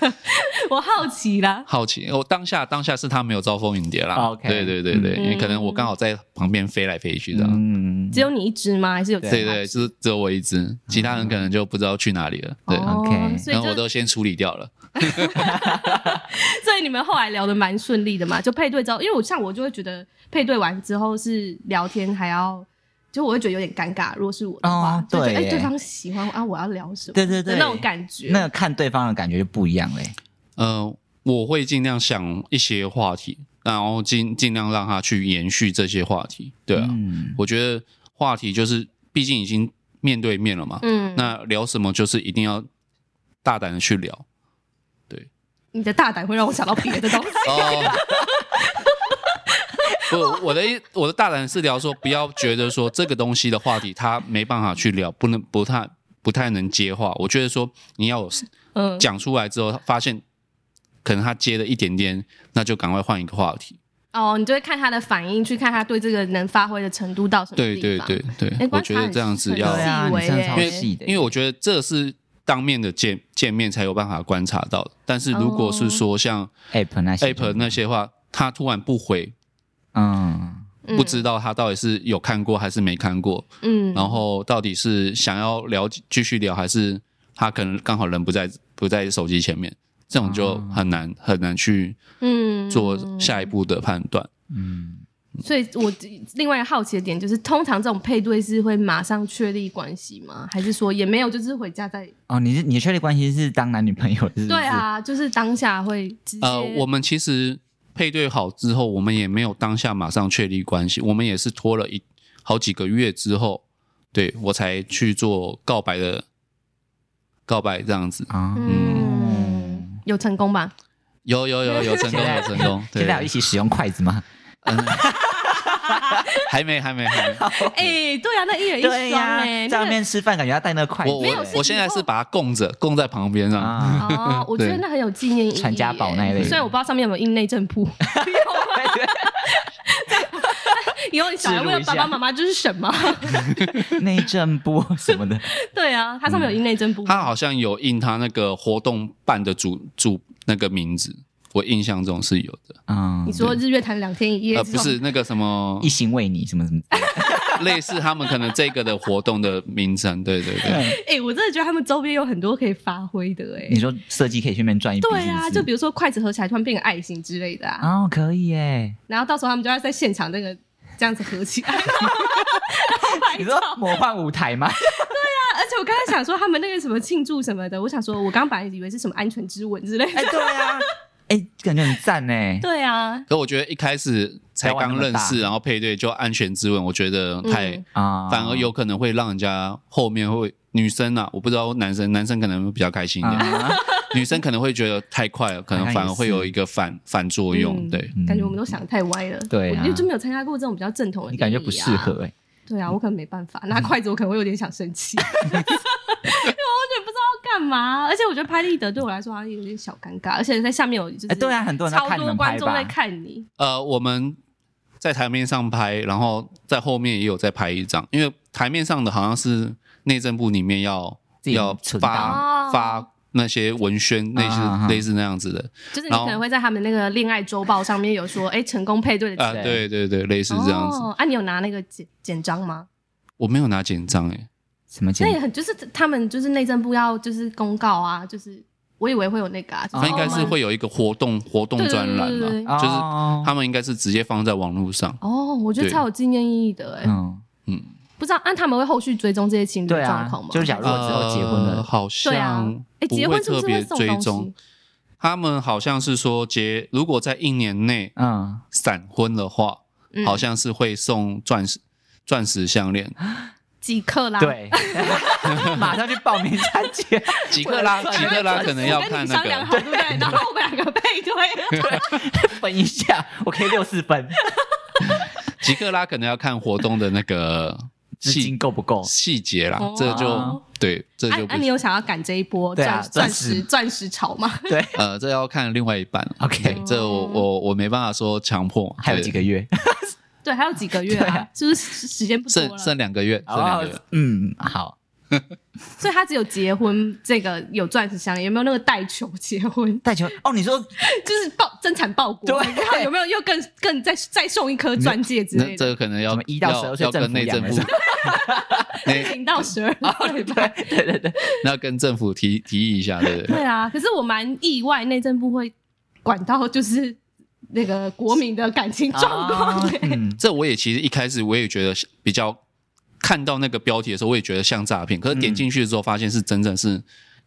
我好奇啦，
好奇。我当下当下是他没有招蜂引蝶啦。
OK，
对对对对，因为可能我刚好在旁边飞来飞去这样。
嗯，只有你一只吗？还是有？
对对，是只有我一只，其他人可能就不知道去哪里了。对
，OK，
然后我都先处理掉了。
所以你们后来聊的蛮顺利的嘛？就配对之后，因为我像我就会觉得配对完之后是聊天还要，就我会觉得有点尴尬。如果是我的话，哦、对，哎、欸，对方喜欢啊，我要聊什么？
对对对，
那种感觉，
那个看对方的感觉就不一样嘞。
呃，我会尽量想一些话题，然后尽尽量让他去延续这些话题。对啊，嗯、我觉得话题就是，毕竟已经面对面了嘛。嗯，那聊什么就是一定要大胆的去聊。
你的大胆会让我想到别的东西。哦，
不，我的我的大胆是聊说，不要觉得说这个东西的话题他没办法去聊，不能不太不太能接话。我觉得说你要嗯讲出来之后，发现可能他接了一点点，那就赶快换一个话题。
哦，你就会看他的反应，去看他对这个能发挥的程度到什么地方。
对对对对，我觉得这样子要
细微，因
为因为我觉得这是。当面的见见面才有办法观察到，但是如果是说像
App 那些
App 那些话，他突然不回，嗯，不知道他到底是有看过还是没看过，嗯，然后到底是想要聊继续聊，还是他可能刚好人不在不在手机前面，这种就很难很难去嗯。做下一步的判断，嗯。
所以，我另外一个好奇的点就是，通常这种配对是会马上确立关系吗？还是说也没有，就是回家再……
哦，你是你的确立关系是当男女朋友是是？
对啊，就是当下会直接。
呃，我们其实配对好之后，我们也没有当下马上确立关系，我们也是拖了一好几个月之后，对我才去做告白的告白这样子啊。嗯，
嗯有成功吧？
有有有有成功有成功。
现在要一起使用筷子吗？嗯，
还没，还没，还没。
哎，对啊，那一人一双哎，
在外面吃饭感觉要带那个筷子。
我我我现在是把它供着，供在旁边啊。
哦，我觉得那很有纪念意义，
传家宝那一类。
虽然我不知道上面有没有印内政部。以后你小孩问爸爸妈妈这是什么？
内政部什么的？
对啊，它上面有印内政部。
它好像有印他那个活动办的主主那个名字。我印象中是有的，
嗯，你说日月潭两天一夜，
呃，不是那个什么
一心为你什么什么，
类似他们可能这个的活动的名称，对对对。
哎，我真的觉得他们周边有很多可以发挥的，哎，
你说设计可以顺便赚一笔，
对啊，就比如说筷子合起来突然变个爱心之类的啊，
哦，可以哎，
然后到时候他们就要在现场那个这样子合起来，
你说魔幻舞台吗？
对啊，而而且我刚才想说他们那个什么庆祝什么的，我想说我刚刚本来以为是什么安全之吻之类的。
哎，对啊，哎，感觉很赞呢。
对啊，
可我觉得一开始才刚认识，然后配对就安全之吻，我觉得太啊，反而有可能会让人家后面会女生啊，我不知道男生，男生可能会比较开心一点。女生可能会觉得太快了，可能反而会有一个反反作用。对，
感觉我们都想得太歪了。
对，
因为就没有参加过这种比较正统的。
你感觉不适合哎？
对啊，我可能没办法拿筷子，我可能会有点想生气，干嘛。而且我觉得拍立得对我来说好像有点小尴尬，而且在下面有就是
对啊，很多人
超多观众在看你。
呃，我们在台面上拍，然后在后面也有在拍一张，因为台面上的好像是内政部里面要要发发。那些文宣类似类似那样子的，
就是你可能会在他们那个恋爱周报上面有说，哎，成功配对的
啊，对对对，类似这样子。
啊，你有拿那个简简章吗？
我没有拿简章，哎，
什么？
那也很就是他们就是内政部要就是公告啊，就是我以为会有那个啊，
他应该是会有一个活动活动专栏嘛，就是他们应该是直接放在网络上。
哦，我觉得超有纪念意义的，哎，嗯。嗯。不知道，按他们会后续追踪这些情侣状况吗？
就是假如之后结婚了，
好像哎，结婚特别追踪。他们好像是说结，如果在一年内嗯。闪婚的话，好像是会送钻石钻石项链，
几克拉？
对，马上去报名参加。
几克拉？几克拉？可能要看那个，
对不对？然后我们两个配对，
分一下，我可以六四分。
几克拉可能要看活动的那个。
资金够不够？
细节啦，这就对，这就。
那你有想要赶这一波钻钻石钻石潮吗？
对，
呃，这要看另外一半。
OK，
这我我我没办法说强迫。
还有几个月？
对，还有几个月啊？是不是时间不多了？
剩剩两个月，剩两个月。
嗯，好。
所以他只有结婚这个有钻石项链，有没有那个带球结婚？
带球哦，你说
就是报增产报国，对，然后有没有又更更再再送一颗钻戒之类的？
这个可能要
一到十二岁
要跟内政部，
零到十二岁，
对对对对，
那要跟政府提提议一下，对不对？
对啊，可是我蛮意外，内政部会管到就是那个国民的感情状况。
嗯，这我也其实一开始我也觉得比较。看到那个标题的时候，我也觉得像诈骗。可是点进去的时候，发现是真正是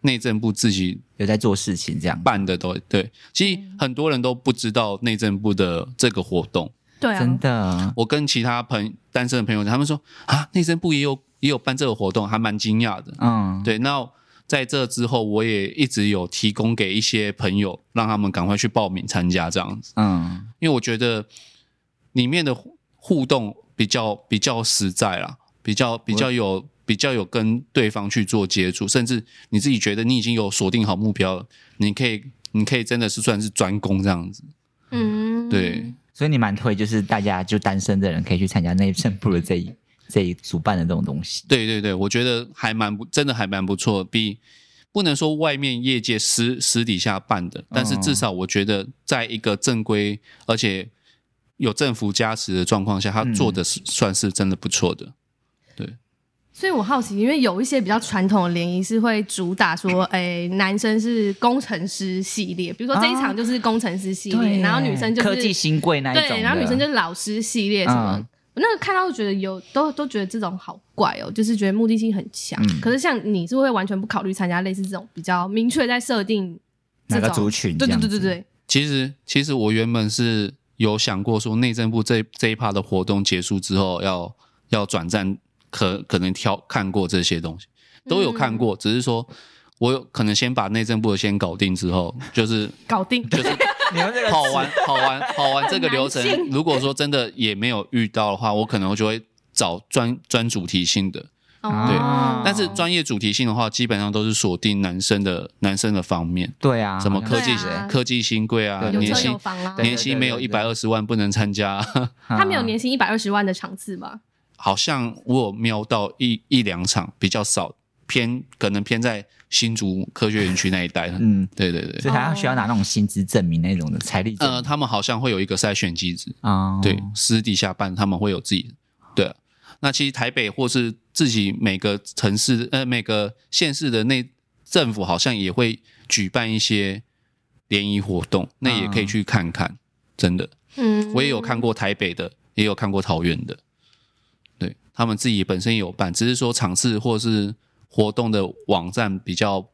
内政部自己
有在做事情，这样
办的都对。其实很多人都不知道内政部的这个活动。
对啊，
真的。
我跟其他朋单身的朋友，他们说啊，内政部也有也有办这个活动，还蛮惊讶的。嗯，对。那在这之后，我也一直有提供给一些朋友，让他们赶快去报名参加这样子。嗯，因为我觉得里面的互动比较比较实在啦。比较比较有比较有跟对方去做接触，甚至你自己觉得你已经有锁定好目标了，你可以你可以真的是算是专攻这样子，嗯，对，
所以你蛮推，就是大家就单身的人可以去参加内政部的这一这一主办的这种东西。
对对对，我觉得还蛮不真的还蛮不错，比不能说外面业界私私底下办的，但是至少我觉得在一个正规而且有政府加持的状况下，他做的是算是真的不错的。对，
所以我好奇，因为有一些比较传统的联谊是会主打说，哎，男生是工程师系列，比如说这一场就是工程师系列，然后女生就是
科技新贵那一种，
对，然后女生就是老师系列什么。我那个看到觉得有都都觉得这种好怪哦，就是觉得目的性很强。可是像你是会完全不考虑参加类似这种比较明确在设定
哪个族群？
对对对对对。
其实其实我原本是有想过说，内政部这这一趴的活动结束之后要要转战。可可能挑看过这些东西，都有看过，嗯、只是说我有可能先把内政部的先搞定之后，就是
搞定，
就是 跑完跑完跑完这个流程。如果说真的也没有遇到的话，我可能就会找专专主题性的，哦、对。但是专业主题性的话，基本上都是锁定男生的男生的方面。
对啊，
什么科技、啊、科技新贵啊，年薪年薪没有一百二十万不能参加。
他没有年薪一百二十万的场次吗？
好像我有瞄到一一两场，比较少，偏可能偏在新竹科学园区那一带。嗯，对对对，
所以他需要拿那种薪资证明那种的财力。
呃，他们好像会有一个筛选机制啊，对，私底下办他们会有自己。对，那其实台北或是自己每个城市呃每个县市的内政府好像也会举办一些联谊活动，那也可以去看看，真的。嗯，我也有看过台北的，也有看过桃园的。对他们自己本身也有办，只是说场次或是活动的网站比较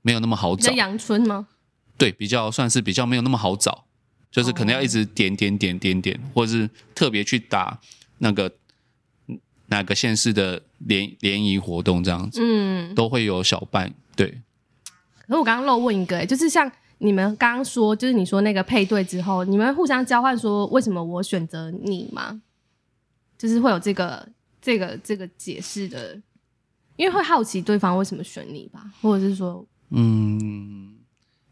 没有那么好找。
阳春吗？
对，比较算是比较没有那么好找，就是可能要一直点点点点点，或者是特别去打那个哪个县市的联联谊活动这样子，嗯，都会有小办。对。
可是我刚刚漏问一个、欸，就是像你们刚刚说，就是你说那个配对之后，你们互相交换说为什么我选择你吗？就是会有这个这个这个解释的，因为会好奇对方为什么选你吧，或者是说，
嗯。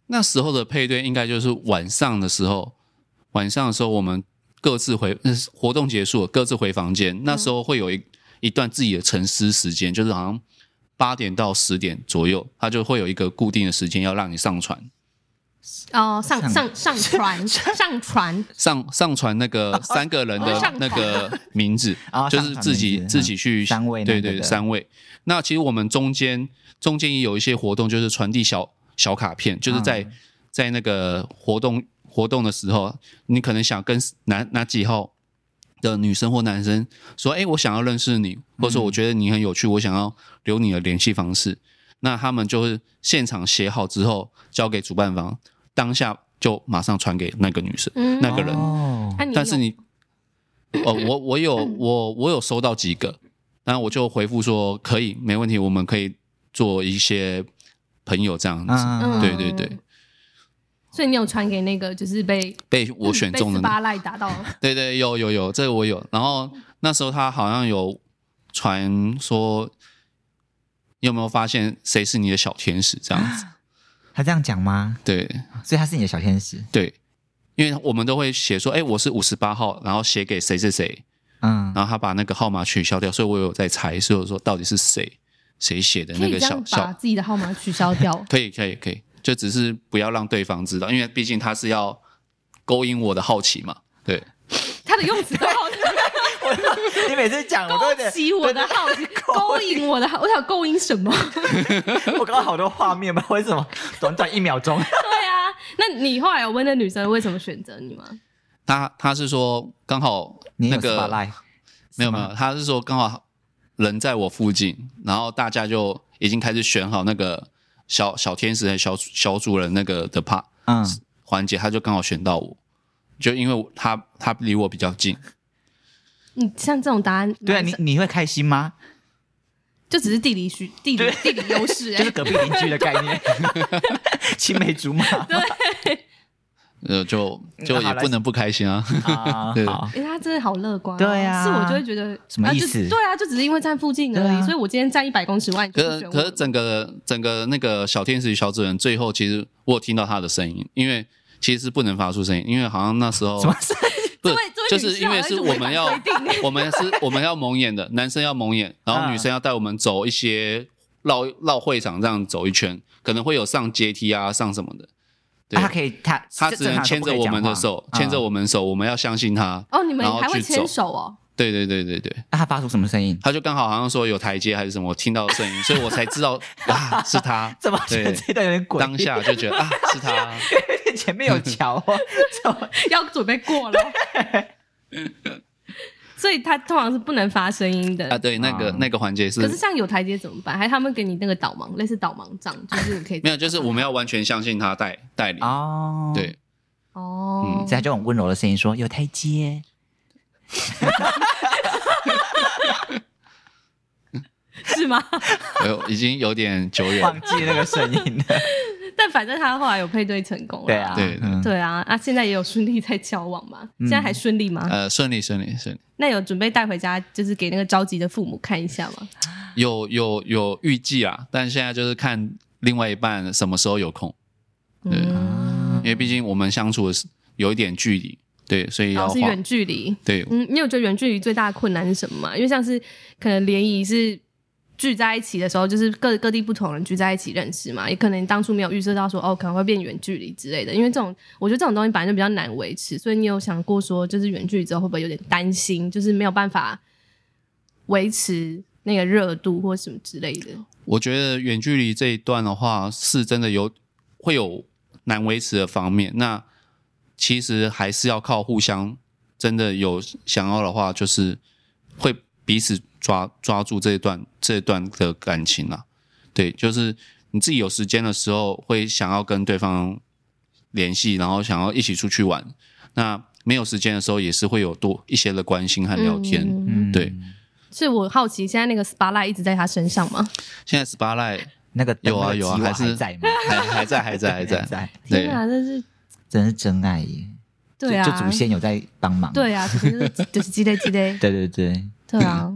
那时候的配对应该就是晚上的时候，晚上的时候我们各自回，活动结束，各自回房间。那时候会有一一段自己的沉思时间，就是好像八点到十点左右，他就会有一个固定的时间要让你上传。
哦，上 上上传上传
上上传那个三个人的那个名字，哦、就是自己自己去
三位，
对对三位。那其实我们中间中间也有一些活动，就是传递小。小卡片就是在、嗯、在那个活动活动的时候，你可能想跟哪哪几号的女生或男生说，哎，我想要认识你，或者说我觉得你很有趣，我想要留你的联系方式。那他们就是现场写好之后交给主办方，当下就马上传给那个女生、嗯、那个人。哦、但是你，哦，我我有 我我有收到几个，然后我就回复说可以，没问题，我们可以做一些。朋友这样子，嗯、对对对，
所以你有传给那个就是被
被我选中的
巴赖打到，
对对，有有有，这个我有。然后那时候他好像有传说，你有没有发现谁是你的小天使？这样子，
他这样讲吗？
对，
所以他是你的小天使。
对，因为我们都会写说，哎，我是五十八号，然后写给谁谁谁，嗯，然后他把那个号码取消掉，所以我有在猜，所以我说到底是谁。谁写的那个小小
把自己的号码取消掉？
可以可以可以，就只是不要让对方知道，因为毕竟他是要勾引我的好奇嘛。对，
他的用词都好
你每次讲我都
勾起我的好奇，勾引我的好，我想勾引什么？
我刚刚好多画面嘛，为什么？短短一秒钟。对
啊，那你后来有问那女生为什么选择你吗？
他他是说刚好那个没有没有，他是说刚好。人在我附近，然后大家就已经开始选好那个小小天使和小小主人那个的 part，嗯，环节，他就刚好选到我，就因为他他离我比较近。
你像这种答案，
对啊，你你会开心吗？
就只是地理需地理地理优势，
就是隔壁邻居的概念，青梅竹马。
对。
呃，就就也不能不开心啊！对，
哎，他真的好乐观。
对啊，
是我就会觉得
什么意思？
对啊，就只是因为站附近而已，所以我今天站一百公尺外。
可是可是整个整个那个小天使与小主人，最后其实我有听到他的声音，因为其实是不能发出声音，因为好像那时候
什么声音？
就是因为是我们要 我们是我们要蒙眼的，男生要蒙眼，然后女生要带我们走一些绕绕会场这样走一圈，可能会有上阶梯啊，上什么的。
他可以，他
他只能牵着我们的手，牵着我们手，我们要相信他。
哦，你们还会牵手哦？
对对对对对。
那他发出什么声音？
他就刚好好像说有台阶还是什么，我听到声音，所以我才知道 啊，是他。
怎么觉得这段有点诡异？
当下就觉得啊，是他。
前面有桥，
要准备过了。所以他通常是不能发声音的
啊。对，那个那个环节是。
可是像有台阶怎么办？还他们给你那个导盲，类似导盲杖，就是可以。
没有，就是我们要完全相信他带带领哦。对。
哦。
嗯，这样就很温柔的声音说有台阶。
是吗？
有，已经有点久远，
忘记那个声音了。
但反正他后来有配对成功了，
对啊，
对
对啊，啊，现在也有顺利在交往嘛？现在还顺利吗？
呃，顺利，顺利，顺利。
那有准备带回家，就是给那个着急的父母看一下吗？
有有有预计啊，但现在就是看另外一半什么时候有空。对，因为毕竟我们相处的是有一点距离，对，所以要
是远距离。
对，
嗯，你有觉得远距离最大的困难是什么吗？因为像是可能联谊是。聚在一起的时候，就是各各地不同人聚在一起认识嘛，也可能当初没有预设到说哦，可能会变远距离之类的。因为这种，我觉得这种东西本来就比较难维持，所以你有想过说，就是远距离之后会不会有点担心，就是没有办法维持那个热度或什么之类的？
我觉得远距离这一段的话，是真的有会有难维持的方面。那其实还是要靠互相，真的有想要的话，就是会彼此。抓抓住这一段这一段的感情啊，对，就是你自己有时间的时候会想要跟对方联系，然后想要一起出去玩。那没有时间的时候，也是会有多一些的关心和聊天。嗯，对。
所以我好奇，现在那个 spotlight 一直在他身上吗？
现在 spotlight
那个
有啊有啊，还是
在吗？
还还在还在还在。
天啊，这是
真是真爱耶！
对啊，
就祖先有在帮忙。
对啊，就是就是积累积累。
对对对。
对啊，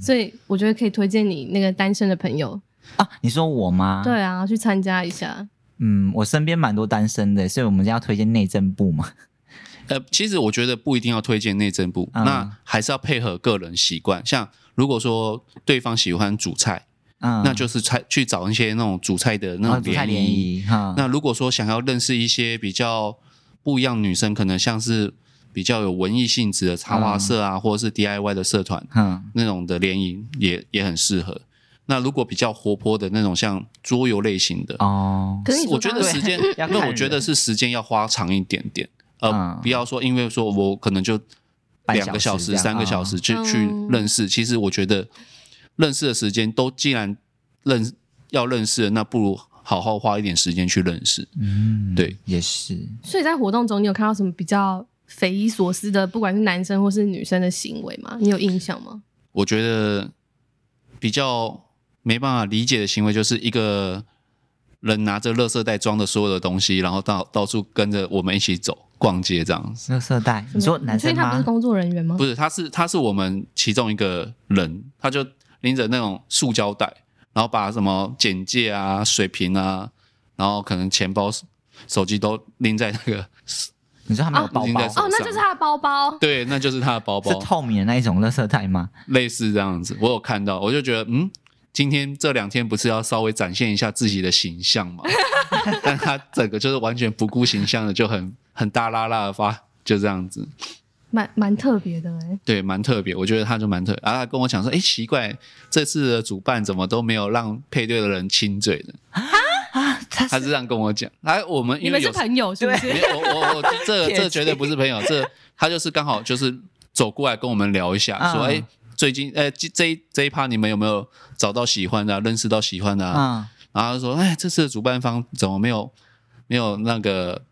所以我觉得可以推荐你那个单身的朋友
啊。你说我吗？
对啊，去参加一下。
嗯，我身边蛮多单身的，所以我们要推荐内政部嘛。
呃，其实我觉得不一定要推荐内政部，嗯、那还是要配合个人习惯。像如果说对方喜欢煮菜，嗯，那就是菜去找一些那种主菜的那种联谊。嗯、那如果说想要认识一些比较不一样女生，可能像是比较有文艺性质的插画社啊，嗯、或者是 DIY 的社团，嗯，那种的联谊也也很适合。那如果比较活泼的那种，像桌游类型的哦，可是我觉得时间，那我觉得是时间要花长一点点。呃，不要说，因为说我可能就两个小时、三个小时去去认识。其实我觉得认识的时间都既然认要认识了，那不如好好花一点时间去认识。嗯，对，
也是。
所以在活动中，你有看到什么比较匪夷所思的，不管是男生或是女生的行为吗？你有印象吗？
我觉得比较没办法理解的行为，就是一个人拿着垃圾袋装的所有的东西，然后到到处跟着我们一起走。逛街这样子，
垃圾袋。你说男生吗？
所以他不是工作人员吗？
不是，他是他是我们其中一个人，他就拎着那种塑胶袋，然后把什么简介啊、水瓶啊，然后可能钱包、手机都拎在那个。
你说他没有包包？
哦，那就是他的包包。
对，那就是他的包包。
是透明的那一种垃圾袋吗？
类似这样子，我有看到，我就觉得，嗯，今天这两天不是要稍微展现一下自己的形象嘛？但他整个就是完全不顾形象的，就很。很大拉拉的发，就这样子，
蛮蛮特别的哎。
对，蛮特别，我觉得他就蛮特别。然后他跟我讲说：“哎，奇怪，这次的主办怎么都没有让配对的人亲嘴的啊？”啊，他是这样跟我讲。来，我们因为有
你们是朋友是不是？
我我我，这这绝对不是朋友，这 他就是刚好就是走过来跟我们聊一下，说：“哎，最近哎这这这一趴你们有没有找到喜欢的，认识到喜欢的？”啊，然后他说：“哎，这次的主办方怎么没有没有那个？”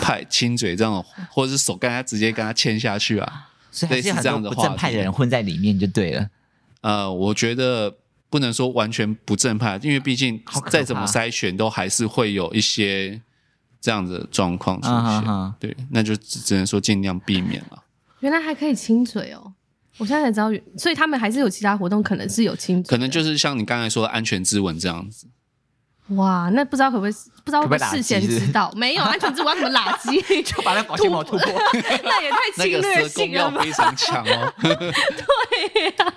派亲嘴这种，或者是手跟他直接跟他牵下去啊，
所以类似这样的不正派的人混在里面就对了。
呃，我觉得不能说完全不正派，因为毕竟再怎么筛选，都还是会有一些这样的状况出现。啊、哈哈对，那就只只能说尽量避免了。
原来还可以亲嘴哦，我现在才知道，所以他们还是有其他活动，可能是有亲嘴，
可能就是像你刚才说的安全之吻这样子。
哇，那不知道可不可以？不知道会不会事先知道？没有安全之吻怎么垃圾？
就把那保鲜膜突破，
那也太侵略性了吧？
非常强哦。
对呀，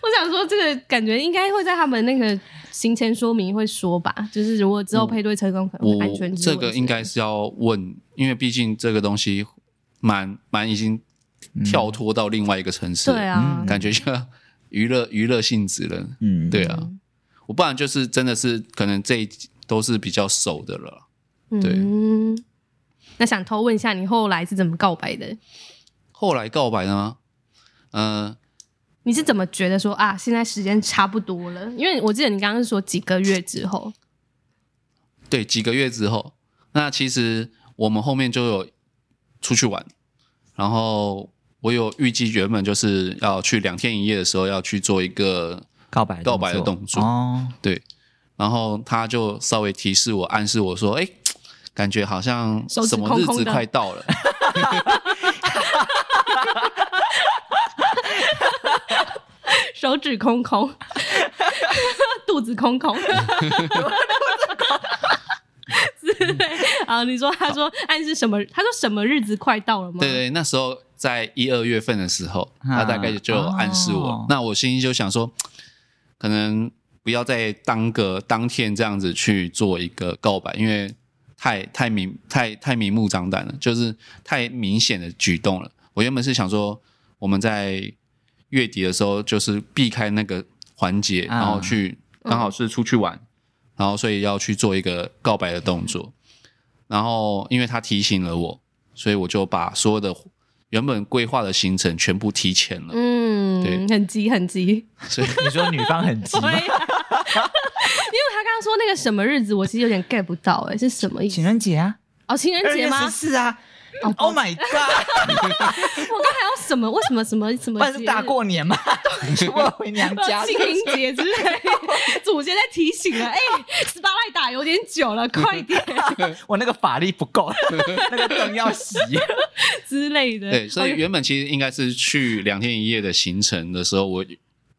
我想说这个感觉应该会在他们那个行前说明会说吧，就是如果之后配对成功，可能安全。
这个应该是要问，因为毕竟这个东西蛮蛮已经跳脱到另外一个层次，对啊，感觉像娱乐娱乐性质了。嗯，对啊。我不然就是真的是可能这一都是比较熟的了，对。嗯，
那想偷问一下，你后来是怎么告白的？
后来告白的吗？嗯、呃，
你是怎么觉得说啊，现在时间差不多了？因为我记得你刚刚是说几个月之后，
对，几个月之后。那其实我们后面就有出去玩，然后我有预计原本就是要去两天一夜的时候要去做一个。
告白
告白的动作哦，对，然后他就稍微提示我，暗示我说：“哎，感觉好像什么日子快到了。”
手指空空，肚子空空。啊，你说，他说暗示什么？他说什么日子快到了吗？
对对，那时候在一二月份的时候，他大概就暗示我。那我心里就想说。可能不要在当个当天这样子去做一个告白，因为太太明太太明目张胆了，就是太明显的举动了。我原本是想说，我们在月底的时候就是避开那个环节，然后去刚好是出去玩，然后所以要去做一个告白的动作。然后因为他提醒了我，所以我就把所有的原本规划的行程全部提前了。嗯。对，
很急很急。
所以 你说女方很急吗？因为他
刚刚说那个什么日子，我其实有点 get 不到，哎，是什么意思？
情人节啊？
哦，情人节吗？
是啊。Oh my god！
我刚还要什么？为什么什么什么？
不是大过年吗？我 回娘家。
清明节之类，祖先在提醒了。哎，十八赖打有点久了，快点！
我那个法力不够，那个灯要洗
之类的。
对，所以原本其实应该是去两天一夜的行程的时候，我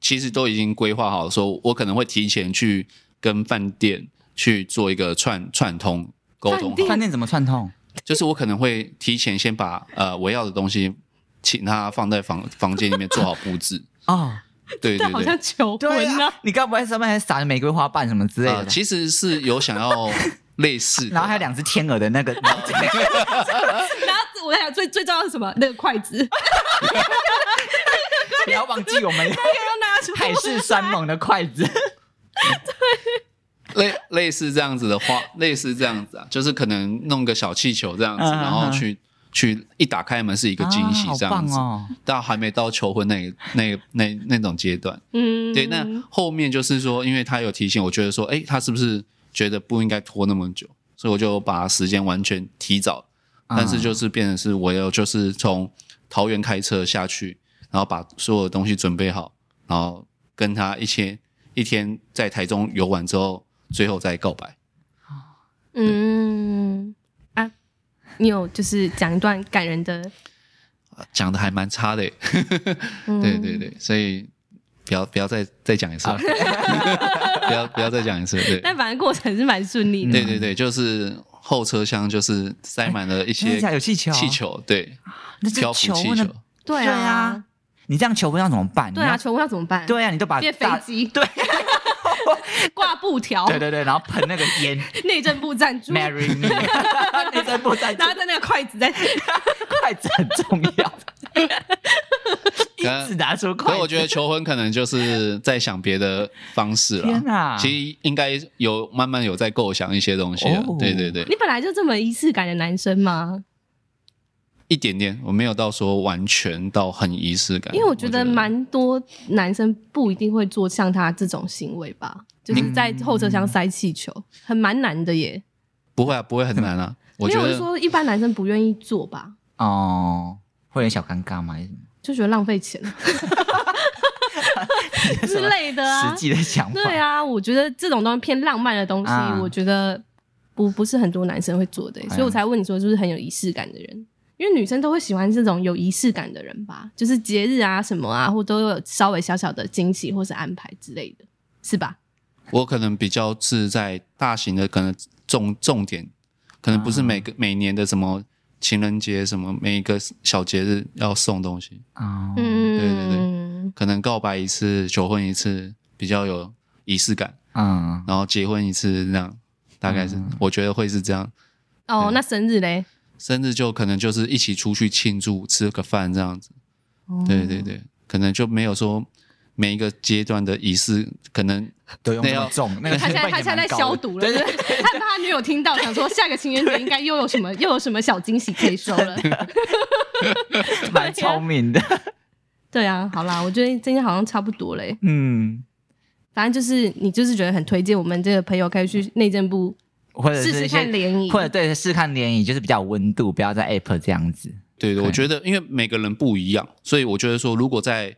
其实都已经规划好，说我可能会提前去跟饭店去做一个串串通沟通。
饭店怎么串通？
就是我可能会提前先把呃我要的东西，请他放在房房间里面做好布置
哦，
对对对，
好像求婚呢、啊。
你刚不会在上面还撒了玫瑰花瓣什么之类的、呃？
其实是有想要类似，
然后还有两只天鹅的那个，然后
我在想最最重要是什么？那个筷子，
不要忘记我们要
拿出
海誓山盟的筷子，
对。
类类似这样子的话，类似这样子啊，就是可能弄个小气球这样子，然后去去一打开门是一个惊喜这样子，但还没到求婚那那那那种阶段。嗯，对。那后面就是说，因为他有提醒，我觉得说，哎，他是不是觉得不应该拖那么久？所以我就把时间完全提早，但是就是变成是我要就是从桃园开车下去，然后把所有的东西准备好，然后跟他一天一天在台中游玩之后。最后再告白。
嗯。啊，你有就是讲一段感人的，
讲的还蛮差的，嗯、对对对，所以不要不要再再讲一次，不要不要再讲一次。对，
但反正过程是蛮顺利的。
对对对，就是后车厢就是塞满了一些
有气球，
气球对，漂浮气球，
对啊，
你这样求婚要怎么办？
对啊，求婚要怎么办？
对啊，你都把
变飞机
对。
挂布条，
对对对，然后喷那个烟，
内政部赞助
，Marry me，内政部赞助，
然后 在那个筷子在，
筷子很重要，一直拿出筷子。
所以我觉得求婚可能就是在想别的方式了。天哪，其实应该有慢慢有在构想一些东西了。对对对，
你本来就这么仪式感的男生吗？
一点点，我没有到说完全到很仪式感，
因为我觉得蛮多男生不一定会做像他这种行为吧，就是在后车厢塞气球，嗯、很蛮难的耶。
不会啊，不会很难啊。我觉得
没有说一般男生不愿意做吧？
哦，会有小尴尬吗？
就觉得浪费钱 之类的啊。
实际的想法，
对啊，我觉得这种东西偏浪漫的东西，啊、我觉得不不是很多男生会做的，所以我才问你说，就是很有仪式感的人。因为女生都会喜欢这种有仪式感的人吧，就是节日啊什么啊，或都有稍微小小的惊喜或是安排之类的，是吧？
我可能比较是在大型的，可能重重点，可能不是每个、啊、每年的什么情人节什么每一个小节日要送东西啊，嗯，对对对，可能告白一次、求婚一次比较有仪式感，嗯，然后结婚一次这样，大概是、嗯、我觉得会是这样。
哦，那生日嘞？
生日就可能就是一起出去庆祝，吃个饭这样子。哦、对对对，可能就没有说每一个阶段的仪式，可能
都用那么重。那个
他现在他现在在消毒了，对对对，他怕他女友听到，想说下个情人节应该又有什么又有什么小惊喜可以收了。
蛮聪明的。
对啊，好啦，我觉得今天好像差不多嘞。
嗯，
反正就是你就是觉得很推荐我们这个朋友可以去内政部。
或者是
试试看联谊，
或者对试看联谊，就是比较有温度，不要在 App 这样子。
对对，我觉得因为每个人不一样，所以我觉得说，如果在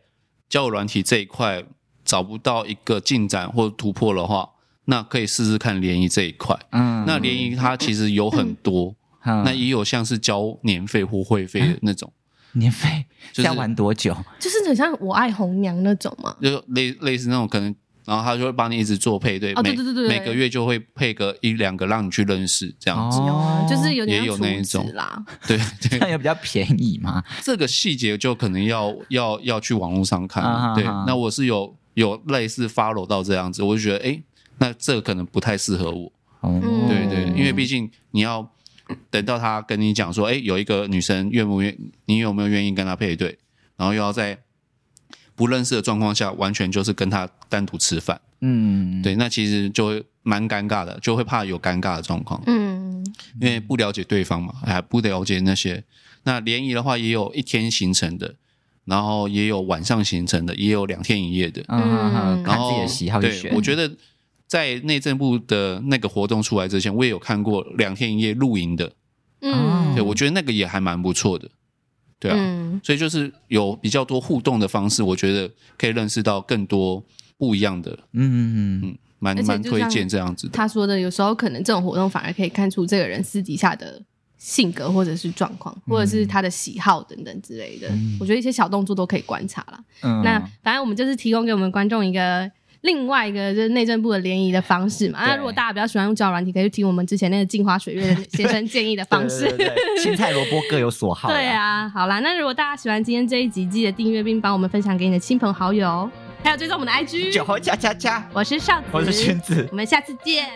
交友软体这一块找不到一个进展或突破的话，那可以试试看联谊这一块。嗯，那联谊它其实有很多，嗯、那也有像是交年费或会费的那种。
嗯、年费要玩多久？
就是很像我爱红娘那种嘛，
就类类似那种可能。然后他就会帮你一直做配对，每每个月就会配个一两个让你去认识这样子，
哦，就是有点
也有那一种。
啦，
对，
那也比较便宜嘛。
这个细节就可能要要要去网络上看，对。那我是有有类似 follow 到这样子，我就觉得，哎，那这个可能不太适合我，对对，因为毕竟你要等到他跟你讲说，哎，有一个女生愿不愿，你有没有愿意跟他配对，然后又要在。不认识的状况下，完全就是跟他单独吃饭，嗯，对，那其实就会蛮尴尬的，就会怕有尴尬的状况，嗯，因为不了解对方嘛，还不了解那些。那联谊的话，也有一天行程的，然后也有晚上行程的，也有两天一夜的。
嗯嗯嗯，
然后
看自己的喜好去选。
我觉得在内政部的那个活动出来之前，我也有看过两天一夜露营的。嗯，对，我觉得那个也还蛮不错的。对啊，嗯、所以就是有比较多互动的方式，我觉得可以认识到更多不一样的。嗯嗯嗯，蛮蛮推荐这样子的。
他说的，有时候可能这种活动反而可以看出这个人私底下的。性格或者是状况，或者是他的喜好等等之类的，嗯、我觉得一些小动作都可以观察啦。嗯，那反正我们就是提供给我们观众一个另外一个就是内政部的联谊的方式嘛。那如果大家比较喜欢用交友软体，可以去听我们之前那个镜花水月先生建议的方式。
青菜萝卜各有所好。
对啊，好啦，那如果大家喜欢今天这一集，记得订阅并帮我们分享给你的亲朋好友，还有追踪我们的 IG
酒后恰恰恰。
我是少子，
我是君子，
我们下次见。